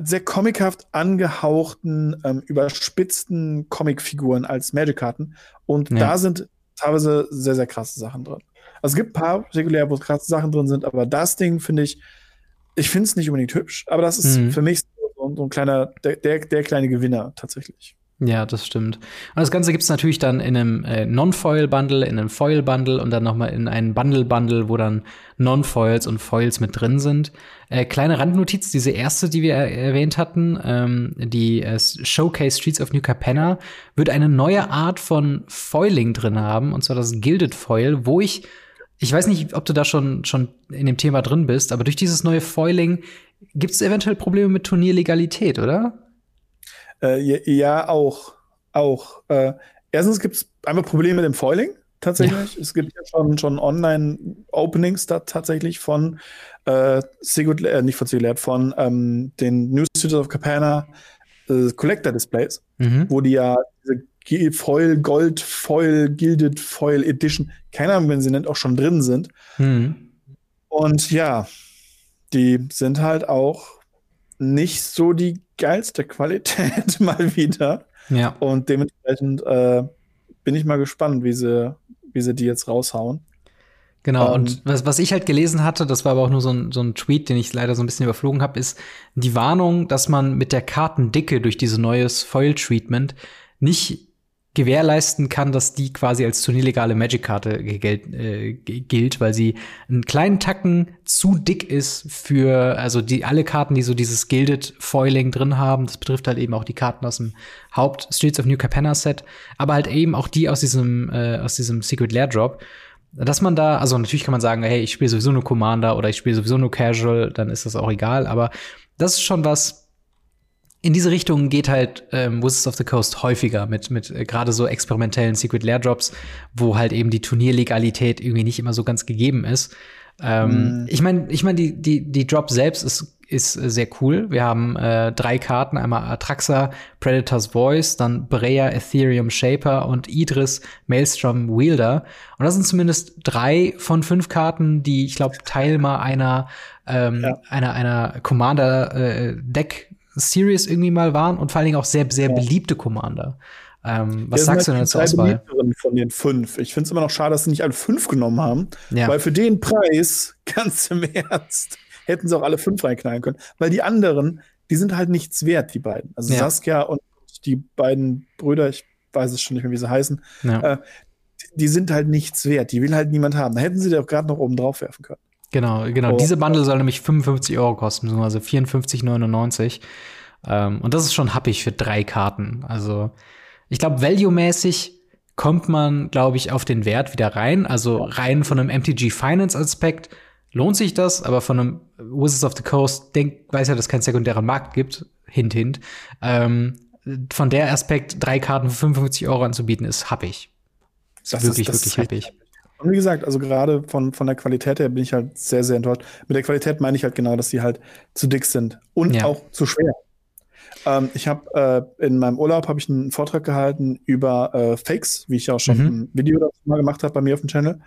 sehr comichaft angehauchten, ähm, überspitzten Comicfiguren als Magic-Karten. Und ja. da sind teilweise sehr, sehr krasse Sachen drin. Also es gibt ein paar regulär, wo krasse Sachen drin sind, aber das Ding finde ich, ich finde es nicht unbedingt hübsch, aber das ist mhm. für mich so, so, ein kleiner, der, der, der kleine Gewinner tatsächlich. Ja, das stimmt. Und das Ganze gibt es natürlich dann in einem äh, Non-Foil-Bundle, in einem Foil-Bundle und dann nochmal in einem Bundle-Bundle, wo dann Non-Foils und Foils mit drin sind. Äh, kleine Randnotiz, diese erste, die wir erwähnt hatten, ähm, die äh, Showcase Streets of New Capenna, wird eine neue Art von Foiling drin haben, und zwar das Gilded Foil, wo ich ich weiß nicht, ob du da schon, schon in dem Thema drin bist, aber durch dieses neue Foiling gibt es eventuell Probleme mit Turnierlegalität, oder? Äh, ja, ja, auch. Auch. Äh, erstens gibt es einfach Probleme mit dem Foiling, tatsächlich. Ja. Es gibt ja schon, schon Online-Openings da tatsächlich von äh, Sigurd, äh, nicht von Sigurd, von ähm, den New Studios of Capenna äh, Collector Displays, mhm. wo die ja diese Foil, Gold, Foil, Gilded Foil Edition, keine Ahnung, wenn sie nicht auch schon drin sind. Mhm. Und ja, die sind halt auch nicht so die geilste Qualität mal wieder. Ja. Und dementsprechend äh, bin ich mal gespannt, wie sie, wie sie die jetzt raushauen. Genau, um, und ähm, was, was ich halt gelesen hatte, das war aber auch nur so ein, so ein Tweet, den ich leider so ein bisschen überflogen habe, ist die Warnung, dass man mit der Kartendicke durch diese neues Foil-Treatment nicht gewährleisten kann, dass die quasi als turnierlegale Magic-Karte äh, gilt, weil sie einen kleinen Tacken zu dick ist für, also die alle Karten, die so dieses Gilded Foiling drin haben. Das betrifft halt eben auch die Karten aus dem Haupt Streets of New Capenna Set, aber halt eben auch die aus diesem äh, aus diesem Secret Lair Drop. Dass man da, also natürlich kann man sagen, hey, ich spiele sowieso nur Commander oder ich spiele sowieso nur Casual, dann ist das auch egal. Aber das ist schon was, in diese Richtung geht halt ähm, Wizards of the Coast häufiger mit, mit äh, gerade so experimentellen Secret Lair Drops, wo halt eben die Turnierlegalität irgendwie nicht immer so ganz gegeben ist. Ähm, mm. Ich meine, ich meine, die, die, die Drop selbst ist, ist sehr cool. Wir haben äh, drei Karten, einmal Atraxa, Predator's Voice, dann Breya, Ethereum Shaper und Idris, Maelstrom Wielder. Und das sind zumindest drei von fünf Karten, die, ich glaube, Teil mal einer, ähm, ja. einer, einer Commander-Deck äh, Series irgendwie mal waren und vor allen Dingen auch sehr, sehr ja. beliebte Commander. Ähm, was sagst halt du denn zur Auswahl? Von den fünf. Ich finde es immer noch schade, dass sie nicht alle fünf genommen haben, ja. weil für den Preis, ganz im Ernst, hätten sie auch alle fünf reinknallen können, weil die anderen, die sind halt nichts wert, die beiden. Also ja. Saskia und die beiden Brüder, ich weiß es schon nicht mehr, wie sie heißen, ja. äh, die sind halt nichts wert. Die will halt niemand haben. Da hätten sie doch gerade noch oben drauf werfen können. Genau, genau. Oh. Diese Bundle soll nämlich 55 Euro kosten, also 54,99. Ähm, und das ist schon happig für drei Karten. Also, ich glaube, value-mäßig kommt man, glaube ich, auf den Wert wieder rein. Also rein von einem MTG Finance Aspekt lohnt sich das, aber von einem Wizards of the Coast denk, weiß ja, dass es keinen sekundären Markt gibt. Hint, hint. Ähm, von der Aspekt, drei Karten für 55 Euro anzubieten, ist happig. Ist das wirklich, ist, wirklich happig. Und wie gesagt, also gerade von, von der Qualität her bin ich halt sehr, sehr enttäuscht. Mit der Qualität meine ich halt genau, dass sie halt zu dick sind und ja. auch zu schwer. Ähm, ich habe äh, in meinem Urlaub habe ich einen Vortrag gehalten über äh, Fakes, wie ich auch schon mhm. ein Video dazu mal gemacht habe bei mir auf dem Channel.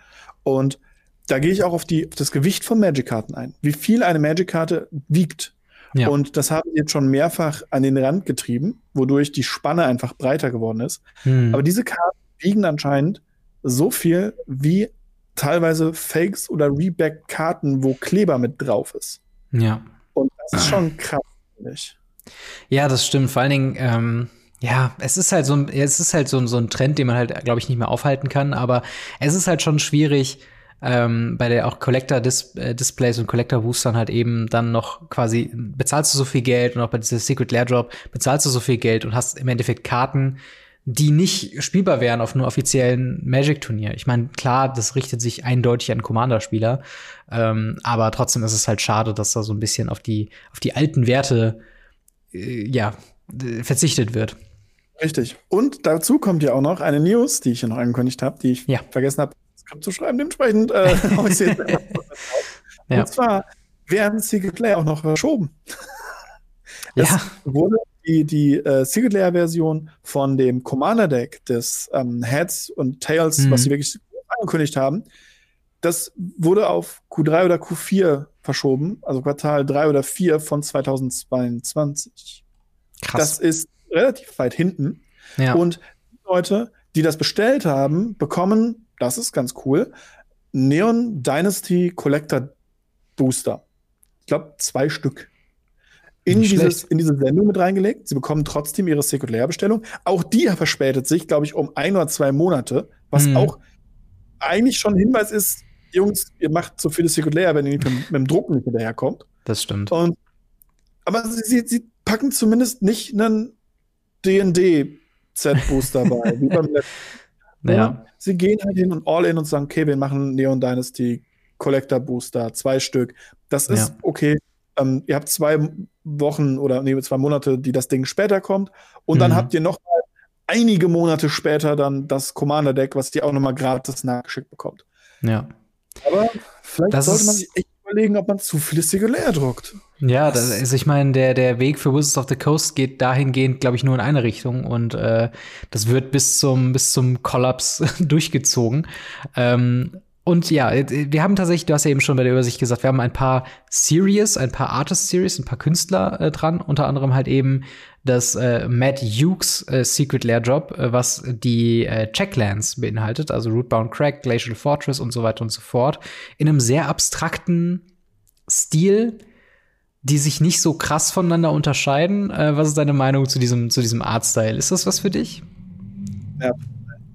Und da gehe ich auch auf, die, auf das Gewicht von Magic-Karten ein. Wie viel eine Magic-Karte wiegt. Ja. Und das haben wir jetzt schon mehrfach an den Rand getrieben, wodurch die Spanne einfach breiter geworden ist. Mhm. Aber diese Karten wiegen anscheinend so viel wie teilweise Fakes oder Reback-Karten, wo Kleber mit drauf ist. Ja. Und das ist schon krass, finde ich. Ja, das stimmt. Vor allen Dingen, ähm, ja, es ist halt so ein, es ist halt so, so ein Trend, den man halt, glaube ich, nicht mehr aufhalten kann, aber es ist halt schon schwierig, ähm, bei der auch Collector -Dis äh, Displays und Collector Boostern halt eben dann noch quasi bezahlst du so viel Geld und auch bei dieser Secret Lair Drop bezahlst du so viel Geld und hast im Endeffekt Karten, die nicht spielbar wären auf einem offiziellen Magic-Turnier. Ich meine, klar, das richtet sich eindeutig an Commander-Spieler, ähm, aber trotzdem ist es halt schade, dass da so ein bisschen auf die, auf die alten Werte äh, ja, verzichtet wird. Richtig. Und dazu kommt ja auch noch eine News, die ich hier noch angekündigt habe, die ich ja. vergessen habe, zu schreiben. Dementsprechend äh, ja. Und zwar werden Secret Layer auch noch verschoben. Es ja. wurde die, die äh, Secret Layer-Version von dem Commander-Deck des ähm, Heads und Tails, mhm. was sie wirklich angekündigt haben, das wurde auf Q3 oder Q4 verschoben, also Quartal 3 oder 4 von 2022. Krass. Das ist relativ weit hinten. Ja. Und Leute, die das bestellt haben, bekommen, das ist ganz cool, Neon Dynasty Collector Booster. Ich glaube, zwei Stück in, dieses, in diese Sendung mit reingelegt. Sie bekommen trotzdem ihre Sekundärbestellung. Auch die verspätet sich, glaube ich, um ein oder zwei Monate, was hm. auch eigentlich schon ein Hinweis ist, Jungs, ihr macht so viele Sekundär, wenn ihr mit, mit, dem Drucken nicht hinterherkommt. Das stimmt. Und, aber sie, sie, sie packen zumindest nicht einen D&D-Z-Booster bei, wie beim letzten. Naja. Sie gehen halt hin und all in und sagen, okay, wir machen Neon Dynasty Collector Booster, zwei Stück. Das ist ja. okay. Ähm, ihr habt zwei Wochen oder nee, zwei Monate, die das Ding später kommt. Und mhm. dann habt ihr noch mal einige Monate später dann das Commander-Deck, was ihr auch noch mal gratis nachgeschickt bekommt. Ja. Aber vielleicht das sollte man sich echt überlegen, ob man zu viele Singular druckt. Ja, das, also ich meine, der, der Weg für Wizards of the Coast geht dahingehend, glaube ich, nur in eine Richtung und äh, das wird bis zum, bis zum Kollaps durchgezogen. Ähm, und ja, wir haben tatsächlich, du hast ja eben schon bei der Übersicht gesagt, wir haben ein paar Series, ein paar Artist-Series, ein paar Künstler äh, dran, unter anderem halt eben das äh, Matt Hughes äh, Secret Lair Job, äh, was die äh, Checklands beinhaltet, also Rootbound Crack, Glacial Fortress und so weiter und so fort, in einem sehr abstrakten Stil, die sich nicht so krass voneinander unterscheiden. Äh, was ist deine Meinung zu diesem, zu diesem Artstyle? Ist das was für dich? Ja,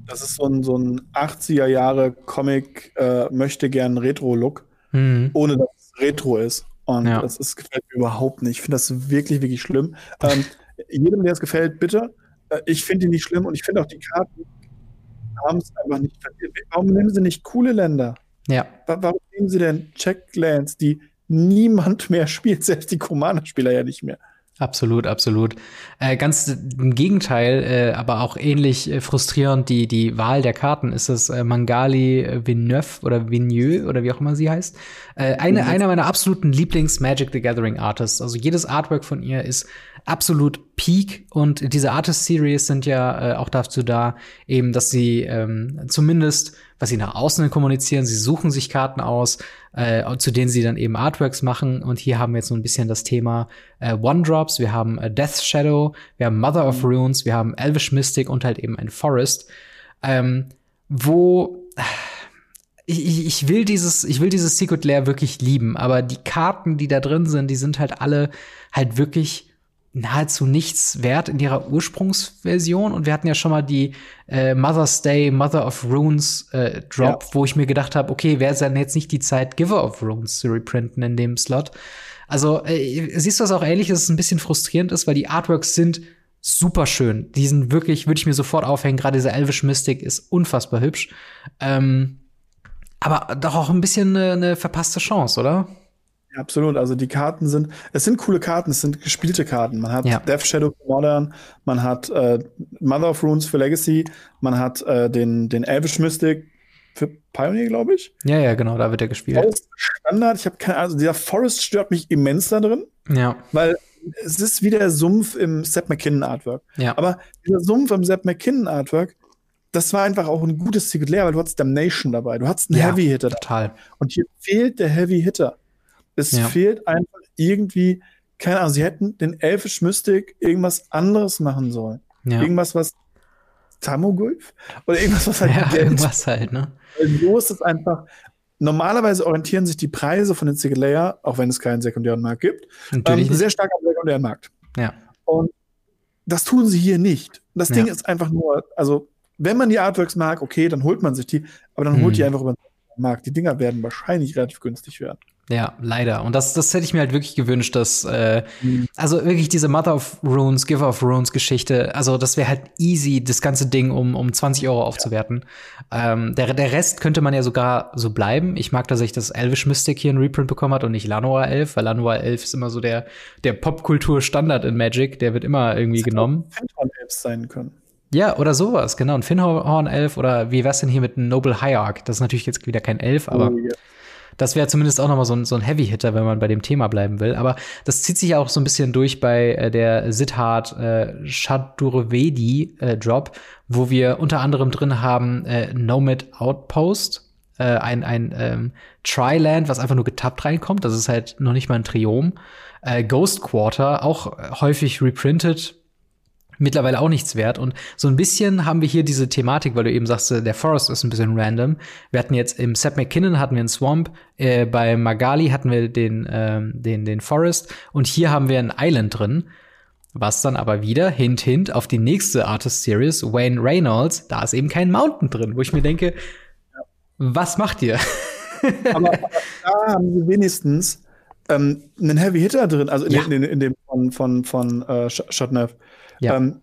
das ist so ein, so ein 80er Jahre Comic, äh, möchte gern Retro-Look, mhm. ohne dass es Retro ist. Und ja. das ist, gefällt mir überhaupt nicht. Ich finde das wirklich, wirklich schlimm. Ähm, jedem, der es gefällt, bitte. Äh, ich finde die nicht schlimm und ich finde auch die Karten haben es einfach nicht verdient. Warum nehmen sie nicht coole Länder? Ja. Warum nehmen sie denn Checklands, die niemand mehr spielt, selbst die Commander-Spieler ja nicht mehr? Absolut, absolut. Äh, ganz im Gegenteil, äh, aber auch ähnlich äh, frustrierend die, die Wahl der Karten ist es äh, Mangali Villeneuve oder Vigneux oder wie auch immer sie heißt. Äh, eine, mhm. einer meiner absoluten Lieblings-Magic the Gathering Artists. Also jedes Artwork von ihr ist absolut peak und diese Artist-Series sind ja äh, auch dazu da, eben, dass sie ähm, zumindest was sie nach außen kommunizieren. Sie suchen sich Karten aus, äh, zu denen sie dann eben Artworks machen. Und hier haben wir jetzt so ein bisschen das Thema äh, One-Drops. Wir haben äh, Death Shadow, wir haben Mother of Runes, wir haben Elvish Mystic und halt eben ein Forest, ähm, wo ich, ich will dieses, ich will dieses Secret Lair wirklich lieben, aber die Karten, die da drin sind, die sind halt alle halt wirklich nahezu nichts wert in ihrer Ursprungsversion. Und wir hatten ja schon mal die äh, Mother's Day, Mother of Runes äh, Drop, ja. wo ich mir gedacht habe, okay, wäre es dann jetzt nicht die Zeit, Giver of Runes zu reprinten in dem Slot? Also, äh, siehst du das auch ähnlich, dass es ein bisschen frustrierend ist, weil die Artworks sind super schön. Die sind wirklich, würde ich mir sofort aufhängen. Gerade dieser Elvish Mystic ist unfassbar hübsch. Ähm, aber doch auch ein bisschen eine, eine verpasste Chance, oder? Absolut. Also die Karten sind, es sind coole Karten, es sind gespielte Karten. Man hat ja. Death Shadow für Modern, man hat äh, Mother of Runes für Legacy, man hat äh, den, den Elvish Mystic für Pioneer, glaube ich. Ja, ja, genau, da wird er gespielt. Forest Standard, ich habe keine also dieser Forest stört mich immens da drin. Ja. Weil es ist wie der Sumpf im Seth McKinnon Artwork. Ja. Aber dieser Sumpf im Seth McKinnon Artwork, das war einfach auch ein gutes Secret Lair, weil du hattest Damnation dabei, du hattest einen ja, Heavy Hitter. Total. Und hier fehlt der Heavy Hitter. Es ja. fehlt einfach irgendwie, keine Ahnung, sie hätten den Elfisch Mystic irgendwas anderes machen sollen. Ja. Irgendwas, was Tamogulf? Oder irgendwas, was halt ja, Geld. irgendwas halt, ne? So ist es einfach. Normalerweise orientieren sich die Preise von den Single Layer, auch wenn es keinen sekundären Markt gibt, ähm, sehr stark am sekundären Markt. Ja. Und das tun sie hier nicht. Das ja. Ding ist einfach nur, also, wenn man die Artworks mag, okay, dann holt man sich die, aber dann hm. holt die einfach über den Markt. Die Dinger werden wahrscheinlich relativ günstig werden. Ja, leider. Und das, das hätte ich mir halt wirklich gewünscht, dass, äh, mhm. also wirklich diese Mother of Runes, Giver of Runes Geschichte, also das wäre halt easy, das ganze Ding um, um 20 Euro aufzuwerten. Ja. Ähm, der, der Rest könnte man ja sogar so bleiben. Ich mag, dass ich das Elvish Mystic hier in Reprint bekommen hat und nicht Lanoa 11, weil Lanoa 11 ist immer so der, der Popkultur-Standard in Magic, der wird immer irgendwie das genommen. Finhorn 11 sein können. Ja, oder sowas, genau. Ein Finhorn 11 oder wie wär's denn hier mit einem Noble Hierarch? Das ist natürlich jetzt wieder kein Elf, aber. Oh, yeah. Das wäre zumindest auch nochmal so ein, so ein Heavy-Hitter, wenn man bei dem Thema bleiben will. Aber das zieht sich auch so ein bisschen durch bei äh, der Siddharth äh, Shadurvedi äh, Drop, wo wir unter anderem drin haben äh, Nomad Outpost, äh, ein, ein ähm, Triland, was einfach nur getappt reinkommt. Das ist halt noch nicht mal ein Triom. Äh, Ghost Quarter, auch häufig reprinted, mittlerweile auch nichts wert. Und so ein bisschen haben wir hier diese Thematik, weil du eben sagst, der Forest ist ein bisschen random. Wir hatten jetzt im Seth McKinnon hatten wir einen Swamp, äh, bei Magali hatten wir den, ähm, den, den Forest und hier haben wir ein Island drin. Was dann aber wieder, hint, hint, auf die nächste Artist Series, Wayne Reynolds, da ist eben kein Mountain drin, wo ich mir denke, was macht ihr? aber, aber da haben sie wenigstens ähm, einen Heavy Hitter drin, also in, ja. in, in, dem von, von, von äh, Shotnev. Ja. Ähm,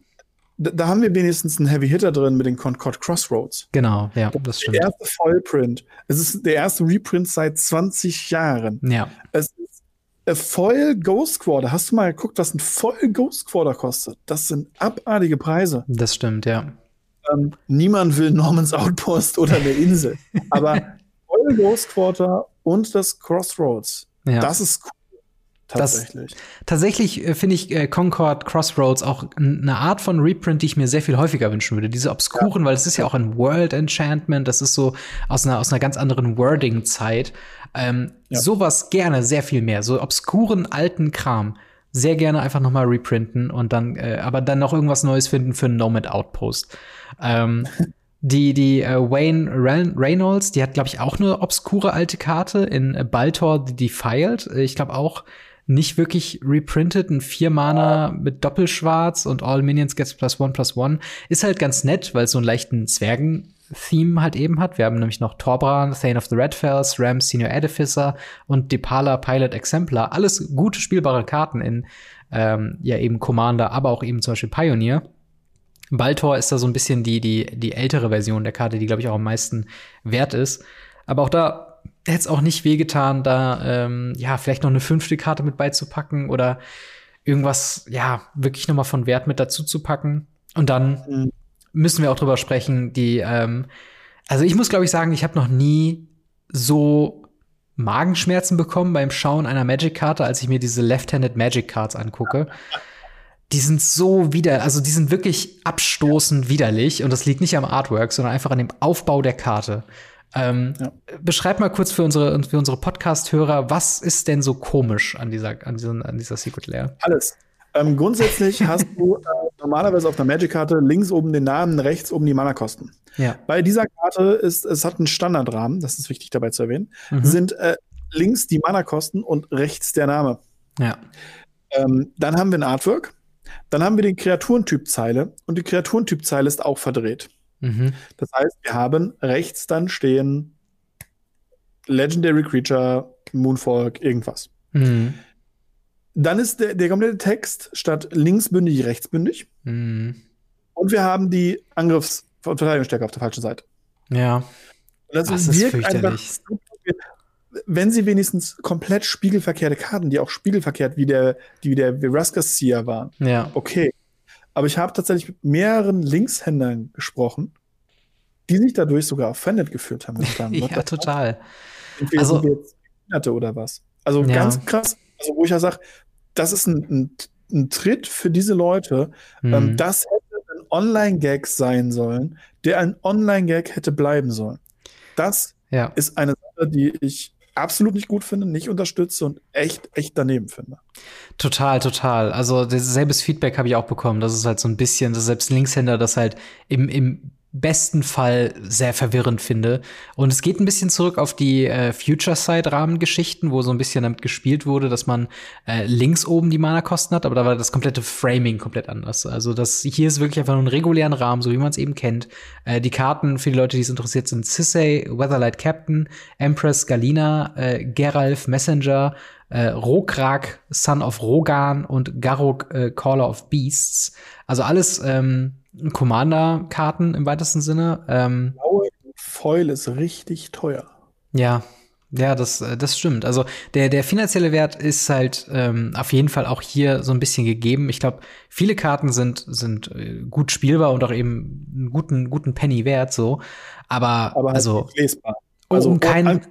da, da, haben wir wenigstens einen Heavy Hitter drin mit den Concord Crossroads. Genau, ja, das, stimmt. Der erste Vollprint. Es ist der erste Reprint seit 20 Jahren. Ja. Es ist ein Voll Ghost Quarter. Hast du mal geguckt, was ein Voll Ghost Quarter kostet? Das sind abartige Preise. Das stimmt, ja. Ähm, niemand will Normans Outpost oder eine Insel. Aber Voll Ghost Quarter und das Crossroads, ja. das ist cool. Tatsächlich. Das, tatsächlich äh, finde ich äh, Concord Crossroads auch eine Art von Reprint, die ich mir sehr viel häufiger wünschen würde. Diese obskuren, ja. weil es ist ja auch ein World Enchantment, das ist so aus einer, aus einer ganz anderen Wording-Zeit. Ähm, ja. Sowas gerne sehr viel mehr. So obskuren alten Kram. Sehr gerne einfach noch mal reprinten und dann, äh, aber dann noch irgendwas Neues finden für einen Nomad Outpost. Ähm, Die, die äh, Wayne Reynolds, die hat, glaube ich, auch eine obskure alte Karte in Baltor the Defiled. Äh, ich glaube auch nicht wirklich reprinted, ein Vier-Mana mit Doppelschwarz und All Minions gets plus one plus one. Ist halt ganz nett, weil es so einen leichten Zwergen-Theme halt eben hat. Wir haben nämlich noch Torbran, Thane of the Redfells, Ram Senior Edificer und Depala Pilot Exemplar. Alles gute spielbare Karten in ähm, ja eben Commander, aber auch eben zum Beispiel Pioneer. Baltor ist da so ein bisschen die, die, die ältere Version der Karte, die, glaube ich, auch am meisten wert ist. Aber auch da hätte es auch nicht wehgetan, da ähm, ja vielleicht noch eine fünfte Karte mit beizupacken oder irgendwas, ja, wirklich noch mal von Wert mit dazu zu packen. Und dann mhm. müssen wir auch drüber sprechen, die, ähm, also ich muss, glaube ich, sagen, ich habe noch nie so Magenschmerzen bekommen beim Schauen einer Magic-Karte, als ich mir diese Left-Handed Magic Cards angucke die sind so wieder, also die sind wirklich abstoßend widerlich und das liegt nicht am Artwork, sondern einfach an dem Aufbau der Karte. Ähm, ja. Beschreib mal kurz für unsere, für unsere Podcast-Hörer, was ist denn so komisch an dieser, an diesen, an dieser Secret Layer? Alles. Ähm, grundsätzlich hast du äh, normalerweise auf der Magic-Karte links oben den Namen, rechts oben die Mana-Kosten. Ja. Bei dieser Karte ist, es hat einen Standardrahmen, das ist wichtig dabei zu erwähnen, mhm. sind äh, links die Mana-Kosten und rechts der Name. Ja. Ähm, dann haben wir ein Artwork. Dann haben wir die Kreaturentypzeile und die Kreaturentypzeile ist auch verdreht. Mhm. Das heißt, wir haben rechts dann stehen Legendary Creature, Moonfolk, irgendwas. Mhm. Dann ist der, der komplette Text statt linksbündig rechtsbündig. Mhm. Und wir haben die Angriffs- und Verteidigungsstärke auf der falschen Seite. Ja. Das, das ist fürchterlich wenn sie wenigstens komplett spiegelverkehrte Karten, die auch spiegelverkehrt wie der, die wie der Veraskers Seer waren, ja. okay. Aber ich habe tatsächlich mit mehreren Linkshändlern gesprochen, die sich dadurch sogar offended gefühlt haben. ja, total. Entweder also, jetzt oder was. Also ja. ganz krass, also wo ich ja sage, das ist ein, ein, ein, Tritt für diese Leute. Mhm. Ähm, das hätte ein Online-Gag sein sollen, der ein Online-Gag hätte bleiben sollen. Das ja. ist eine Sache, die ich absolut nicht gut finde, nicht unterstütze und echt, echt daneben finde. Total, total. Also selbes Feedback habe ich auch bekommen. Das ist halt so ein bisschen, dass selbst Linkshänder das halt im, im besten Fall sehr verwirrend finde. Und es geht ein bisschen zurück auf die äh, Future-Side-Rahmengeschichten, wo so ein bisschen damit gespielt wurde, dass man äh, links oben die Mana-Kosten hat, aber da war das komplette Framing komplett anders. Also das hier ist wirklich einfach nur ein regulären Rahmen, so wie man es eben kennt. Äh, die Karten für die Leute, die es interessiert, sind Sissay, Weatherlight Captain, Empress Galina, äh, Geralf Messenger, äh, Rokrak, Son of Rogan und Garok, äh, Caller of Beasts. Also alles ähm, Commander-Karten im weitesten Sinne. Ähm, Blaue Foil ist richtig teuer. Ja, ja, das, äh, das stimmt. Also der, der finanzielle Wert ist halt ähm, auf jeden Fall auch hier so ein bisschen gegeben. Ich glaube, viele Karten sind, sind äh, gut spielbar und auch eben einen guten, guten Penny wert so. Aber, Aber halt also, lesbar. Also um keinen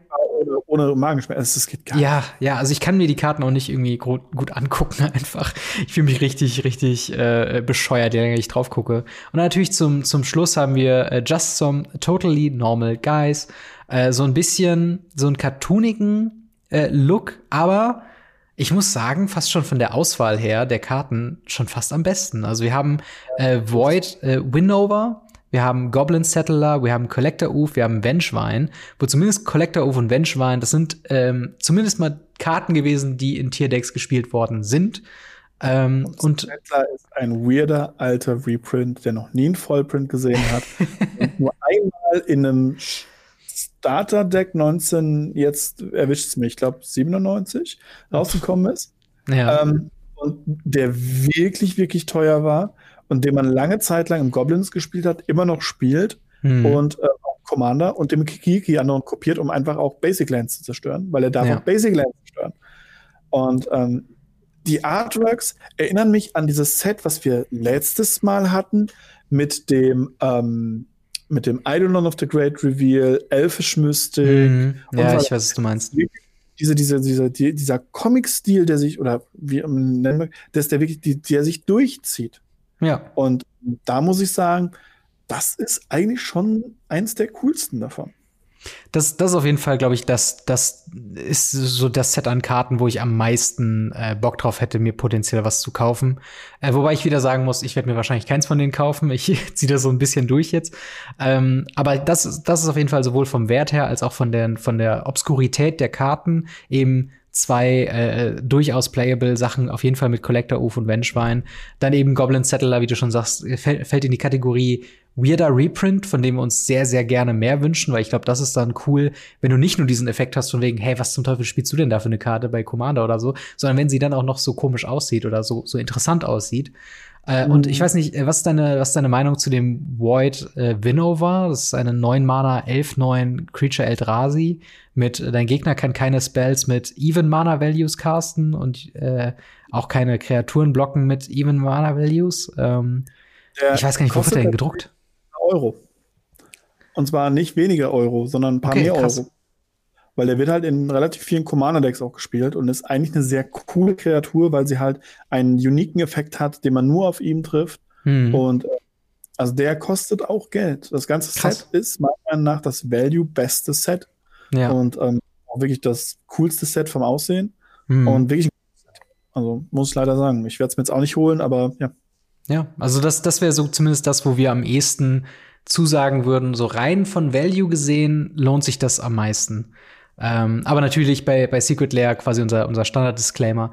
ohne Magenschmerzen. Es geht gar nicht. Ja, ja, also ich kann mir die Karten auch nicht irgendwie gut angucken einfach. Ich fühle mich richtig, richtig äh, bescheuert, je länger ich drauf gucke. Und natürlich zum, zum Schluss haben wir äh, Just Some Totally Normal Guys. Äh, so ein bisschen, so einen cartoonigen äh, Look, aber ich muss sagen, fast schon von der Auswahl her der Karten schon fast am besten. Also wir haben äh, Void äh, Winover, wir haben Goblin Settler, wir haben Collector Oof, wir haben Vengewine, wo zumindest Collector Oof und Vengewine, das sind ähm, zumindest mal Karten gewesen, die in Tierdecks gespielt worden sind. Ähm, und, Settler ist ein weirder alter Reprint, der noch nie einen Vollprint gesehen hat nur einmal in einem Starter-Deck 19, jetzt erwischt es mich, ich glaube 97, rausgekommen ist. Ja. Ähm, und der wirklich, wirklich teuer war und den man lange Zeit lang im Goblins gespielt hat, immer noch spielt hm. und äh, Commander und dem Kiki anderen kopiert, um einfach auch Basic Lands zu zerstören, weil er darf ja. auch Basic Lands zerstören. Und ähm, die Artworks erinnern mich an dieses Set, was wir letztes Mal hatten, mit dem ähm, mit dem Eidolon of the Great Reveal, Elfisch Mystic. Mhm. Ja, ich weiß, was du meinst. diese, diese, diese, die, dieser Comic-Stil, der sich, oder wie man nennen wir, der, der wirklich, die, der sich durchzieht. Ja. Und da muss ich sagen, das ist eigentlich schon eins der coolsten davon. Das, das ist auf jeden Fall, glaube ich, das, das ist so das Set an Karten, wo ich am meisten äh, Bock drauf hätte, mir potenziell was zu kaufen. Äh, wobei ich wieder sagen muss, ich werde mir wahrscheinlich keins von denen kaufen. Ich ziehe das so ein bisschen durch jetzt. Ähm, aber das, das ist auf jeden Fall sowohl vom Wert her als auch von der, von der Obskurität der Karten eben zwei äh, durchaus playable Sachen, auf jeden Fall mit Collector Uf und Wenschwein. Dann eben Goblin Settler, wie du schon sagst, fällt, fällt in die Kategorie weirder Reprint, von dem wir uns sehr, sehr gerne mehr wünschen, weil ich glaube, das ist dann cool, wenn du nicht nur diesen Effekt hast von wegen, hey, was zum Teufel spielst du denn da für eine Karte bei Commander oder so, sondern wenn sie dann auch noch so komisch aussieht oder so, so interessant aussieht. Äh, mhm. Und ich weiß nicht, äh, was ist deine, was ist deine Meinung zu dem Void äh, Winnover? Das ist eine 9 Mana 11-9 Creature Eldrazi mit, äh, dein Gegner kann keine Spells mit Even Mana Values casten und äh, auch keine Kreaturen blocken mit Even Mana Values. Ähm, ich weiß gar nicht, wo wird der denn gedruckt? Euro. Und zwar nicht weniger Euro, sondern ein paar okay, mehr krass. Euro. Weil der wird halt in relativ vielen Commander-Decks auch gespielt und ist eigentlich eine sehr coole Kreatur, weil sie halt einen uniken Effekt hat, den man nur auf ihm trifft. Hm. Und äh, also der kostet auch Geld. Das ganze krass. Set ist meiner Meinung nach das Value-beste Set. Ja. Und ähm, auch wirklich das coolste Set vom Aussehen. Hm. Und wirklich also muss ich leider sagen, ich werde es mir jetzt auch nicht holen, aber ja. Ja, also das, das wäre so zumindest das, wo wir am ehesten zusagen würden, so rein von Value gesehen, lohnt sich das am meisten. Ähm, aber natürlich bei, bei Secret Lair quasi unser, unser Standard-Disclaimer.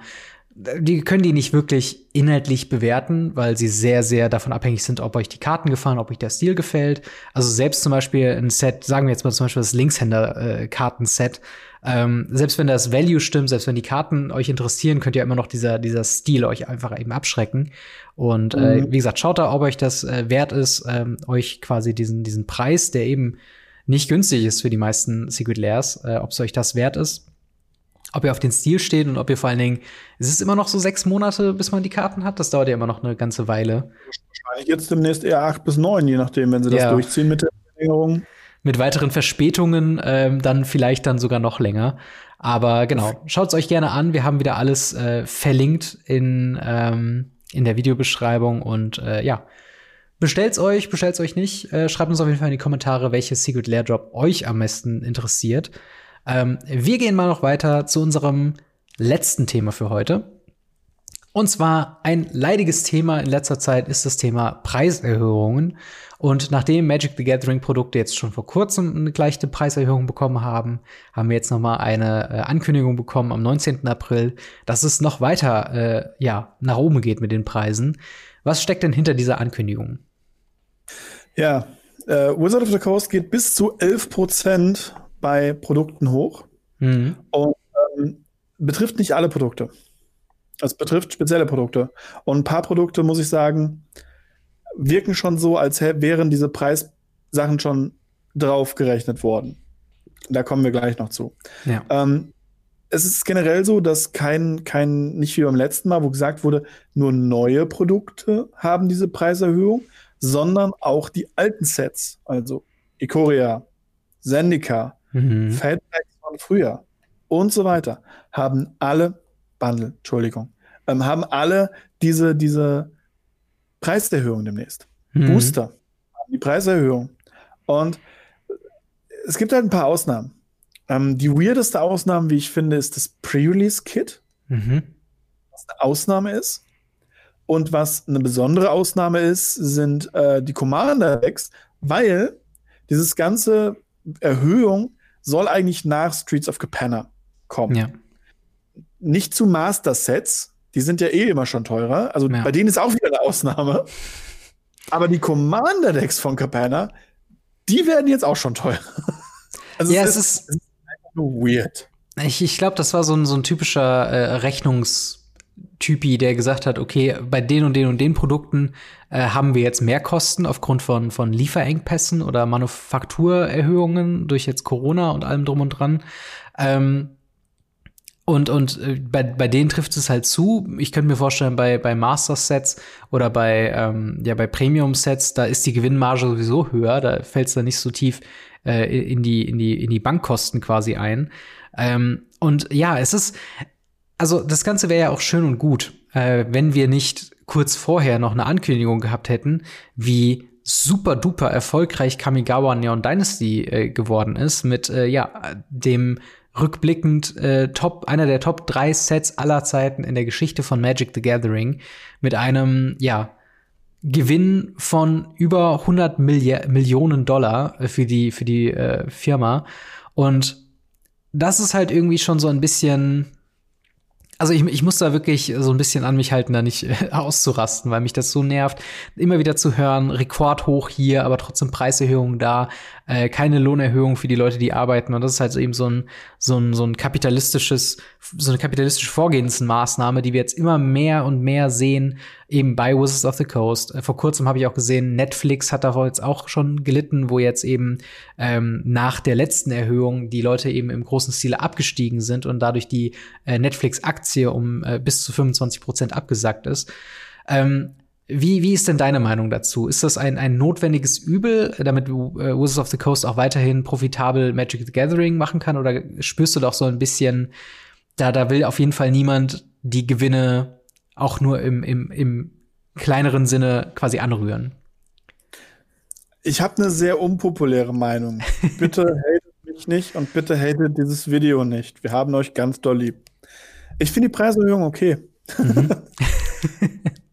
Die können die nicht wirklich inhaltlich bewerten, weil sie sehr, sehr davon abhängig sind, ob euch die Karten gefallen, ob euch der Stil gefällt. Also selbst zum Beispiel ein Set, sagen wir jetzt mal zum Beispiel das Linkshänder-Kartenset, äh, ähm, selbst wenn das Value stimmt, selbst wenn die Karten euch interessieren, könnt ihr immer noch dieser, dieser Stil euch einfach eben abschrecken. Und äh, mhm. wie gesagt, schaut da, ob euch das äh, wert ist, ähm, euch quasi diesen, diesen Preis, der eben nicht günstig ist für die meisten Secret Lairs, äh, ob es euch das wert ist. Ob ihr auf den Stil steht und ob ihr vor allen Dingen, es ist immer noch so sechs Monate, bis man die Karten hat. Das dauert ja immer noch eine ganze Weile. Wahrscheinlich jetzt demnächst eher acht bis neun, je nachdem, wenn sie das ja. durchziehen mit der Verlängerung mit weiteren Verspätungen ähm, dann vielleicht dann sogar noch länger. Aber genau, schaut es euch gerne an. Wir haben wieder alles äh, verlinkt in, ähm, in der Videobeschreibung und äh, ja. Bestellt's euch, bestellt's euch nicht. Äh, schreibt uns auf jeden Fall in die Kommentare, welches Secret Lair Drop euch am meisten interessiert. Ähm, wir gehen mal noch weiter zu unserem letzten Thema für heute. Und zwar ein leidiges Thema in letzter Zeit ist das Thema Preiserhöhungen. Und nachdem Magic the Gathering Produkte jetzt schon vor kurzem eine gleiche Preiserhöhung bekommen haben, haben wir jetzt noch mal eine äh, Ankündigung bekommen am 19. April, dass es noch weiter äh, ja, nach oben geht mit den Preisen. Was steckt denn hinter dieser Ankündigung? Ja, äh, Wizard of the Coast geht bis zu 11 Prozent bei Produkten hoch mhm. und ähm, betrifft nicht alle Produkte. Es betrifft spezielle Produkte. Und ein paar Produkte, muss ich sagen, wirken schon so, als wären diese Preissachen schon draufgerechnet worden. Da kommen wir gleich noch zu. Ja. Ähm, es ist generell so, dass kein, kein, nicht wie beim letzten Mal, wo gesagt wurde, nur neue Produkte haben diese Preiserhöhung, sondern auch die alten Sets, also Ikoria, Zendika, mhm. Fatpacks von früher und so weiter, haben alle Bundle, Entschuldigung, ähm, haben alle diese, diese Preiserhöhung demnächst. Mhm. Booster, die Preiserhöhung. Und es gibt halt ein paar Ausnahmen. Ähm, die weirdeste Ausnahme, wie ich finde, ist das Pre-Release-Kit. Mhm. Was eine Ausnahme ist. Und was eine besondere Ausnahme ist, sind äh, die Commander-Decks, weil dieses ganze Erhöhung soll eigentlich nach Streets of Capenna kommen. Ja. Nicht zu Master-Sets, die sind ja eh immer schon teurer. Also ja. bei denen ist auch wieder eine Ausnahme. Aber die Commander-Decks von Capenna, die werden jetzt auch schon teuer. Also ja, es, ist, es ist einfach nur weird. Ich, ich glaube, das war so ein, so ein typischer äh, Rechnungstypi, der gesagt hat, okay, bei den und den und den Produkten äh, haben wir jetzt mehr Kosten aufgrund von, von Lieferengpässen oder Manufakturerhöhungen durch jetzt Corona und allem drum und dran. Ähm, und, und äh, bei, bei denen trifft es halt zu. Ich könnte mir vorstellen, bei, bei Master-Sets oder bei, ähm, ja, bei Premium-Sets, da ist die Gewinnmarge sowieso höher, da fällt es dann nicht so tief äh, in, die, in, die, in die Bankkosten quasi ein. Ähm, und ja, es ist, also das Ganze wäre ja auch schön und gut, äh, wenn wir nicht kurz vorher noch eine Ankündigung gehabt hätten, wie super duper erfolgreich Kamigawa Neon Dynasty äh, geworden ist mit äh, ja dem rückblickend äh, Top einer der Top drei Sets aller Zeiten in der Geschichte von Magic the Gathering mit einem ja Gewinn von über 100 Milli Millionen Dollar für die für die äh, Firma. Und das ist halt irgendwie schon so ein bisschen also ich, ich muss da wirklich so ein bisschen an mich halten, da nicht auszurasten, weil mich das so nervt, immer wieder zu hören, Rekord hoch hier, aber trotzdem Preiserhöhung da, äh, keine Lohnerhöhung für die Leute, die arbeiten. Und das ist halt eben so ein, so ein, so ein kapitalistisches, so eine kapitalistische Vorgehensmaßnahme, die wir jetzt immer mehr und mehr sehen, eben bei Wizards of the Coast. Äh, vor kurzem habe ich auch gesehen, Netflix hat da jetzt auch schon gelitten, wo jetzt eben ähm, nach der letzten Erhöhung die Leute eben im großen Stile abgestiegen sind und dadurch die äh, Netflix-Aktie um äh, bis zu 25 Prozent abgesackt ist. Ähm, wie, wie ist denn deine Meinung dazu? Ist das ein, ein notwendiges Übel, damit äh, Wizards of the Coast auch weiterhin profitabel Magic the Gathering machen kann? Oder spürst du doch so ein bisschen, da, da will auf jeden Fall niemand die Gewinne auch nur im, im, im kleineren Sinne quasi anrühren? Ich habe eine sehr unpopuläre Meinung. Bitte hatet mich nicht und bitte hatet dieses Video nicht. Wir haben euch ganz doll lieb. Ich finde die Preiserhöhung okay. Mhm.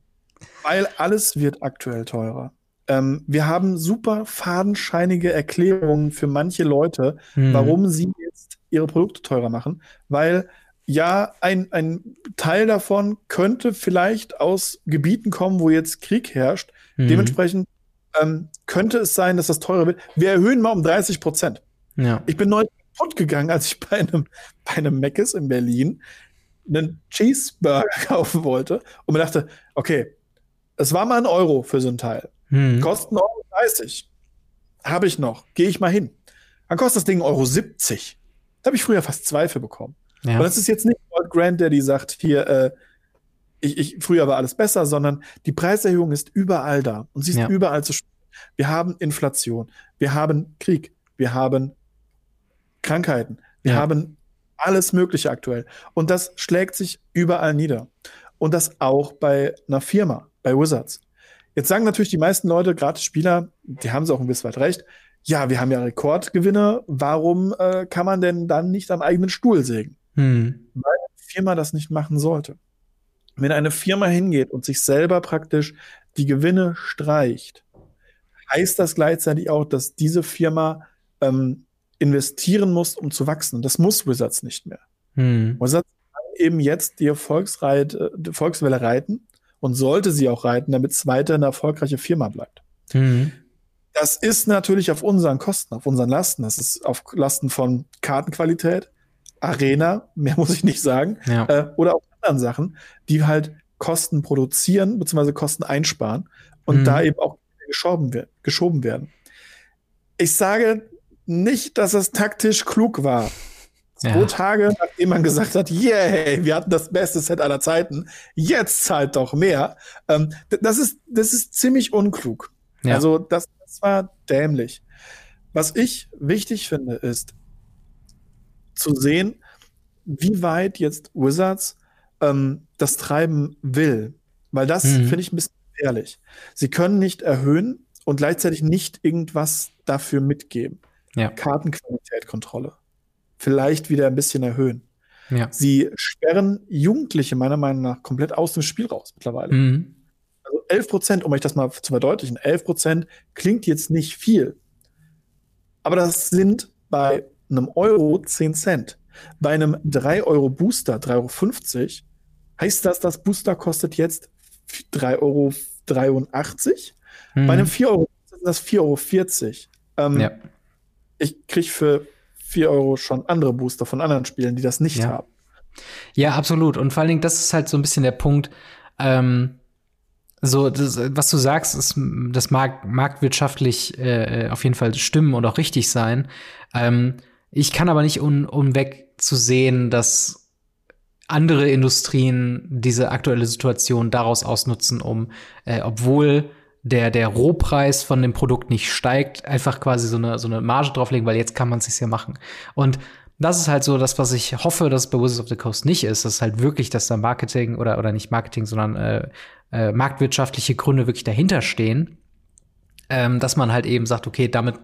Weil alles wird aktuell teurer. Ähm, wir haben super fadenscheinige Erklärungen für manche Leute, hm. warum sie jetzt ihre Produkte teurer machen. Weil ja, ein, ein Teil davon könnte vielleicht aus Gebieten kommen, wo jetzt Krieg herrscht. Mhm. Dementsprechend ähm, könnte es sein, dass das teurer wird. Wir erhöhen mal um 30 Prozent. Ja. Ich bin neu kaputt gegangen, als ich bei einem, bei einem Mc's in Berlin einen Cheeseburger kaufen wollte und mir dachte, okay, es war mal ein Euro für so ein Teil. Hm. Kostet 1,30 Euro. 30. Habe ich noch. Gehe ich mal hin. Dann kostet das Ding 1,70 Euro. 70. Da habe ich früher fast Zweifel bekommen. Ja. Und das ist jetzt nicht Old Grant, der die sagt, hier, äh, ich, ich, früher war alles besser, sondern die Preiserhöhung ist überall da. Und sie ist ja. überall zu spüren. Wir haben Inflation. Wir haben Krieg. Wir haben Krankheiten. Wir ja. haben alles Mögliche aktuell. Und das schlägt sich überall nieder. Und das auch bei einer Firma bei Wizards. Jetzt sagen natürlich die meisten Leute, gerade Spieler, die haben sie auch ein bisschen weit recht, ja, wir haben ja Rekordgewinne, warum äh, kann man denn dann nicht am eigenen Stuhl sägen? Hm. Weil eine Firma das nicht machen sollte. Wenn eine Firma hingeht und sich selber praktisch die Gewinne streicht, heißt das gleichzeitig auch, dass diese Firma ähm, investieren muss, um zu wachsen. Das muss Wizards nicht mehr. Hm. Wizards kann eben jetzt die Erfolgsreit, äh, die Volkswelle reiten und sollte sie auch reiten, damit es weiter eine erfolgreiche Firma bleibt. Mhm. Das ist natürlich auf unseren Kosten, auf unseren Lasten. Das ist auf Lasten von Kartenqualität, Arena, mehr muss ich nicht sagen, ja. äh, oder auch anderen Sachen, die halt Kosten produzieren bzw. Kosten einsparen und mhm. da eben auch geschoben, geschoben werden. Ich sage nicht, dass es taktisch klug war, Zwei ja. Tage, nachdem man gesagt hat, yay, wir hatten das beste Set aller Zeiten, jetzt zahlt doch mehr. Ähm, das, ist, das ist ziemlich unklug. Ja. Also das, das war dämlich. Was ich wichtig finde, ist zu sehen, wie weit jetzt Wizards ähm, das treiben will. Weil das mhm. finde ich ein bisschen gefährlich. Sie können nicht erhöhen und gleichzeitig nicht irgendwas dafür mitgeben. Ja. Kartenqualität, Kontrolle vielleicht wieder ein bisschen erhöhen. Ja. Sie sperren Jugendliche meiner Meinung nach komplett aus dem Spiel raus mittlerweile. Mhm. Also 11 Prozent, um euch das mal zu verdeutlichen, 11 Prozent klingt jetzt nicht viel. Aber das sind bei einem Euro 10 Cent. Bei einem 3 Euro Booster, 3,50 Euro, heißt das, das Booster kostet jetzt 3,83 Euro. Mhm. Bei einem 4 Euro sind das 4,40 Euro. Ähm, ja. Ich kriege für 4 Euro schon andere Booster von anderen Spielen, die das nicht ja. haben. Ja, absolut. Und vor allen Dingen, das ist halt so ein bisschen der Punkt, ähm, so, das, was du sagst, ist, das mag marktwirtschaftlich äh, auf jeden Fall stimmen und auch richtig sein. Ähm, ich kann aber nicht un unweg zu sehen, dass andere Industrien diese aktuelle Situation daraus ausnutzen, um, äh, obwohl der, der Rohpreis von dem Produkt nicht steigt, einfach quasi so eine, so eine Marge drauflegen, weil jetzt kann man es sich ja machen. Und das ist halt so das, was ich hoffe, dass bei Wizards of the Coast nicht ist. Das ist halt wirklich, dass da Marketing oder, oder nicht Marketing, sondern äh, äh, marktwirtschaftliche Gründe wirklich dahinter stehen. Ähm, dass man halt eben sagt, okay, damit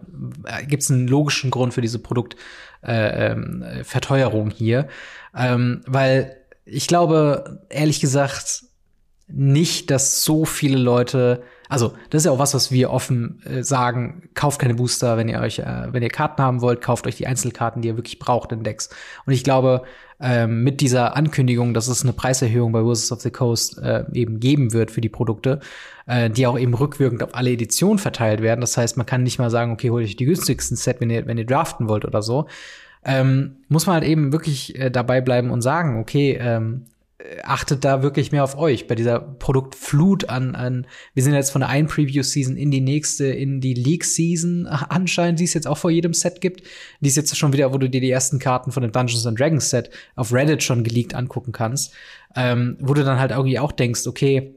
äh, gibt es einen logischen Grund für diese Produktverteuerung äh, ähm, hier. Ähm, weil ich glaube, ehrlich gesagt, nicht, dass so viele Leute also, das ist ja auch was, was wir offen äh, sagen. Kauft keine Booster, wenn ihr euch, äh, wenn ihr Karten haben wollt, kauft euch die Einzelkarten, die ihr wirklich braucht in Decks. Und ich glaube, ähm, mit dieser Ankündigung, dass es eine Preiserhöhung bei Wizards of the Coast äh, eben geben wird für die Produkte, äh, die auch eben rückwirkend auf alle Editionen verteilt werden. Das heißt, man kann nicht mal sagen, okay, holt euch die günstigsten Set, wenn ihr, wenn ihr draften wollt oder so. Ähm, muss man halt eben wirklich äh, dabei bleiben und sagen, okay, ähm, achtet da wirklich mehr auf euch bei dieser Produktflut an, an wir sind jetzt von der einen Preview-Season in die nächste, in die League-Season anscheinend, die es jetzt auch vor jedem Set gibt. Die ist jetzt schon wieder, wo du dir die ersten Karten von dem Dungeons and Dragons Set auf Reddit schon geleakt angucken kannst, ähm, wo du dann halt irgendwie auch denkst, okay,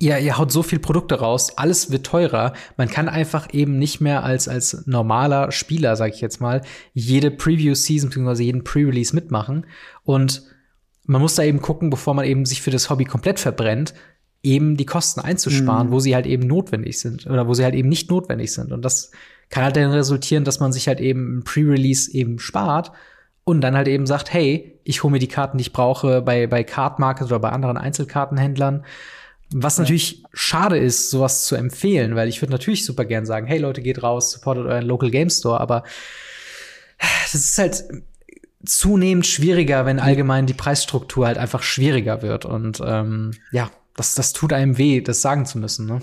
ihr, ihr haut so viel Produkte raus, alles wird teurer. Man kann einfach eben nicht mehr als, als normaler Spieler, sag ich jetzt mal, jede Preview-Season bzw. jeden Pre-Release mitmachen und man muss da eben gucken, bevor man eben sich für das Hobby komplett verbrennt, eben die Kosten einzusparen, mhm. wo sie halt eben notwendig sind oder wo sie halt eben nicht notwendig sind. Und das kann halt dann resultieren, dass man sich halt eben im Pre-Release eben spart und dann halt eben sagt, hey, ich hole mir die Karten, die ich brauche bei, bei Card Market oder bei anderen Einzelkartenhändlern. Was ja. natürlich schade ist, sowas zu empfehlen, weil ich würde natürlich super gern sagen, hey Leute, geht raus, supportet euren Local Game Store, aber das ist halt zunehmend schwieriger, wenn allgemein die Preisstruktur halt einfach schwieriger wird. Und ähm, ja, das, das tut einem weh, das sagen zu müssen. Ne?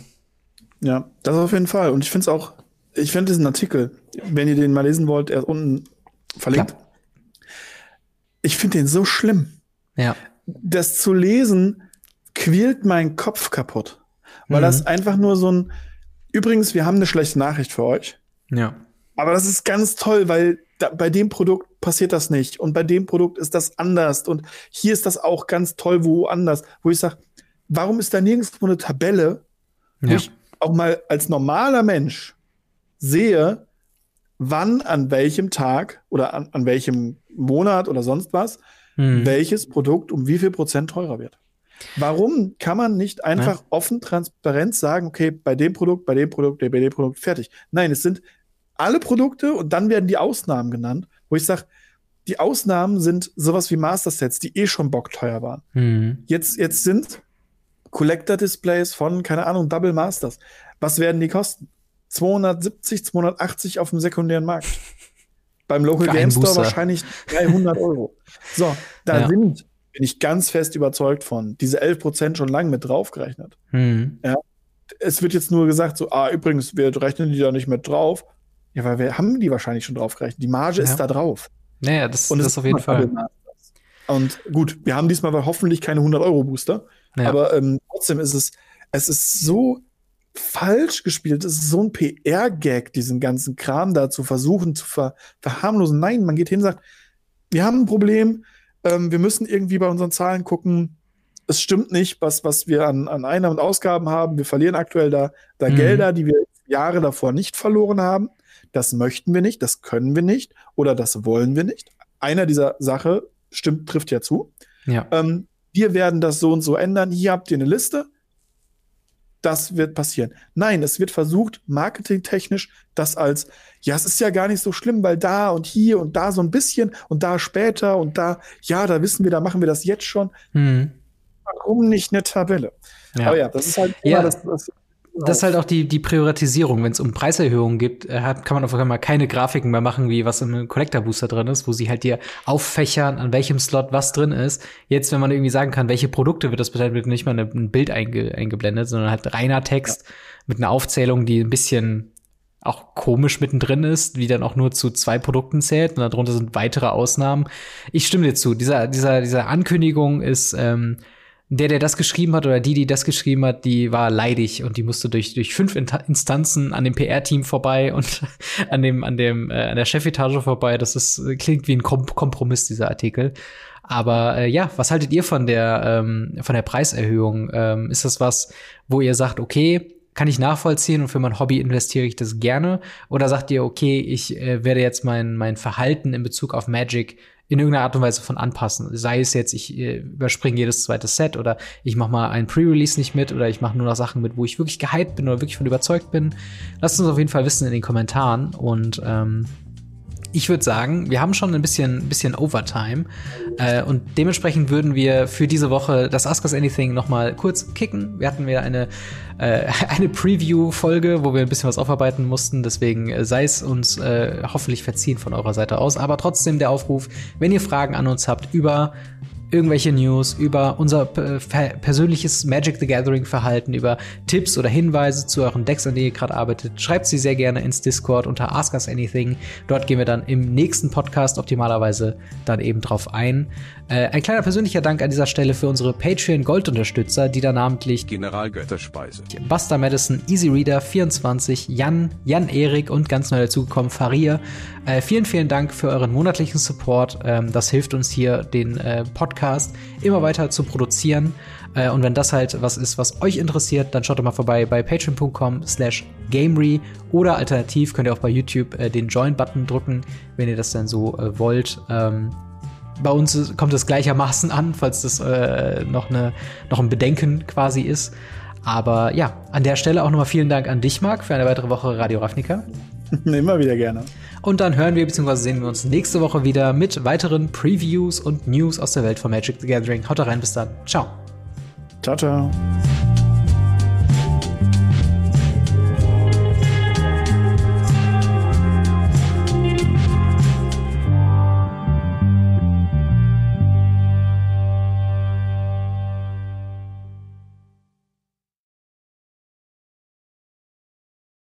Ja, das auf jeden Fall. Und ich finde es auch, ich finde diesen Artikel, wenn ihr den mal lesen wollt, er ist unten verlinkt. Klar. Ich finde den so schlimm. Ja. Das zu lesen quält meinen Kopf kaputt. Weil mhm. das einfach nur so ein, übrigens, wir haben eine schlechte Nachricht für euch. Ja. Aber das ist ganz toll, weil da, bei dem Produkt passiert das nicht und bei dem Produkt ist das anders und hier ist das auch ganz toll woanders, wo ich sage, warum ist da nirgendwo eine Tabelle, wo ja. ich auch mal als normaler Mensch sehe, wann an welchem Tag oder an, an welchem Monat oder sonst was hm. welches Produkt um wie viel Prozent teurer wird. Warum kann man nicht einfach ja. offen, transparent sagen, okay, bei dem Produkt, bei dem Produkt, bei dem Produkt, fertig? Nein, es sind alle Produkte und dann werden die Ausnahmen genannt, wo ich sage, die Ausnahmen sind sowas wie Master Sets, die eh schon bockteuer waren. Mhm. Jetzt, jetzt sind Collector-Displays von, keine Ahnung, Double Masters. Was werden die kosten? 270, 280 auf dem sekundären Markt. Beim Local Game Store wahrscheinlich 300 Euro. So, da ja. sind, bin ich ganz fest überzeugt von, diese 11 Prozent schon lange mit draufgerechnet. Mhm. Ja. Es wird jetzt nur gesagt, so, ah, übrigens, wir rechnen die da nicht mit drauf. Ja, weil wir haben die wahrscheinlich schon draufgerechnet. Die Marge ja. ist da drauf. Naja, das, und das ist auf jeden Fall. Und gut, wir haben diesmal hoffentlich keine 100-Euro-Booster. Ja. Aber ähm, trotzdem ist es, es ist so falsch gespielt. Es ist so ein PR-Gag, diesen ganzen Kram da zu versuchen zu ver verharmlosen. Nein, man geht hin und sagt, wir haben ein Problem, ähm, wir müssen irgendwie bei unseren Zahlen gucken. Es stimmt nicht, was, was wir an, an Einnahmen und Ausgaben haben. Wir verlieren aktuell da, da mhm. Gelder, die wir Jahre davor nicht verloren haben das möchten wir nicht, das können wir nicht oder das wollen wir nicht. Einer dieser Sache stimmt, trifft ja zu. Ja. Ähm, wir werden das so und so ändern. Hier habt ihr eine Liste. Das wird passieren. Nein, es wird versucht, marketingtechnisch das als, ja, es ist ja gar nicht so schlimm, weil da und hier und da so ein bisschen und da später und da, ja, da wissen wir, da machen wir das jetzt schon. Hm. Warum nicht eine Tabelle? Ja. Aber ja, das ist halt ja. das, das das ist halt auch die, die Priorisierung. Wenn es um Preiserhöhungen gibt, äh, kann man auf einmal keine Grafiken mehr machen, wie was im Collector Booster drin ist, wo sie halt dir auffächern, an welchem Slot was drin ist. Jetzt, wenn man irgendwie sagen kann, welche Produkte wird das bedeutet, wird nicht mal ein Bild einge eingeblendet, sondern halt reiner Text ja. mit einer Aufzählung, die ein bisschen auch komisch mittendrin ist, wie dann auch nur zu zwei Produkten zählt und darunter sind weitere Ausnahmen. Ich stimme dir zu. Dieser, dieser, dieser Ankündigung ist ähm, der, der das geschrieben hat oder die, die das geschrieben hat, die war leidig und die musste durch, durch fünf Instanzen an dem PR-Team vorbei und an dem, an dem, äh, an der Chefetage vorbei. Das ist, klingt wie ein Kom Kompromiss, dieser Artikel. Aber äh, ja, was haltet ihr von der, ähm, von der Preiserhöhung? Ähm, ist das was, wo ihr sagt, okay, kann ich nachvollziehen und für mein Hobby investiere ich das gerne? Oder sagt ihr, okay, ich äh, werde jetzt mein, mein Verhalten in Bezug auf Magic in irgendeiner Art und Weise von anpassen. Sei es jetzt, ich äh, überspringe jedes zweite Set oder ich mache mal ein Pre-Release nicht mit oder ich mache nur noch Sachen mit, wo ich wirklich gehypt bin oder wirklich von überzeugt bin. Lasst uns auf jeden Fall wissen in den Kommentaren und ähm, ich würde sagen, wir haben schon ein bisschen, bisschen Overtime äh, und dementsprechend würden wir für diese Woche das Ask Us Anything noch mal kurz kicken. Wir hatten wieder eine, äh, eine Preview-Folge, wo wir ein bisschen was aufarbeiten mussten. Deswegen äh, sei es uns äh, hoffentlich verziehen von eurer Seite aus. Aber trotzdem der Aufruf, wenn ihr Fragen an uns habt über irgendwelche News, über unser persönliches Magic the Gathering Verhalten, über Tipps oder Hinweise zu euren Decks, an denen ihr gerade arbeitet, schreibt sie sehr gerne ins Discord unter Ask Us Anything. Dort gehen wir dann im nächsten Podcast optimalerweise dann eben drauf ein. Äh, ein kleiner persönlicher Dank an dieser Stelle für unsere Patreon Gold-Unterstützer, die da namentlich General Götterspeise, Buster Madison, Easy Reader 24, Jan, Jan Erik und ganz neu dazugekommen Faria. Äh, vielen, vielen Dank für euren monatlichen Support. Ähm, das hilft uns hier, den äh, Podcast immer weiter zu produzieren. Äh, und wenn das halt was ist, was euch interessiert, dann schaut doch mal vorbei bei patreon.com slash gamery oder alternativ könnt ihr auch bei YouTube äh, den Join-Button drücken, wenn ihr das dann so wollt. Ähm, bei uns kommt es gleichermaßen an, falls das äh, noch, eine, noch ein Bedenken quasi ist. Aber ja, an der Stelle auch nochmal vielen Dank an dich, Marc, für eine weitere Woche Radio Ravnica. Immer wieder gerne. Und dann hören wir bzw. sehen wir uns nächste Woche wieder mit weiteren Previews und News aus der Welt von Magic the Gathering. Haut rein, bis dann. Ciao. Ciao, ciao.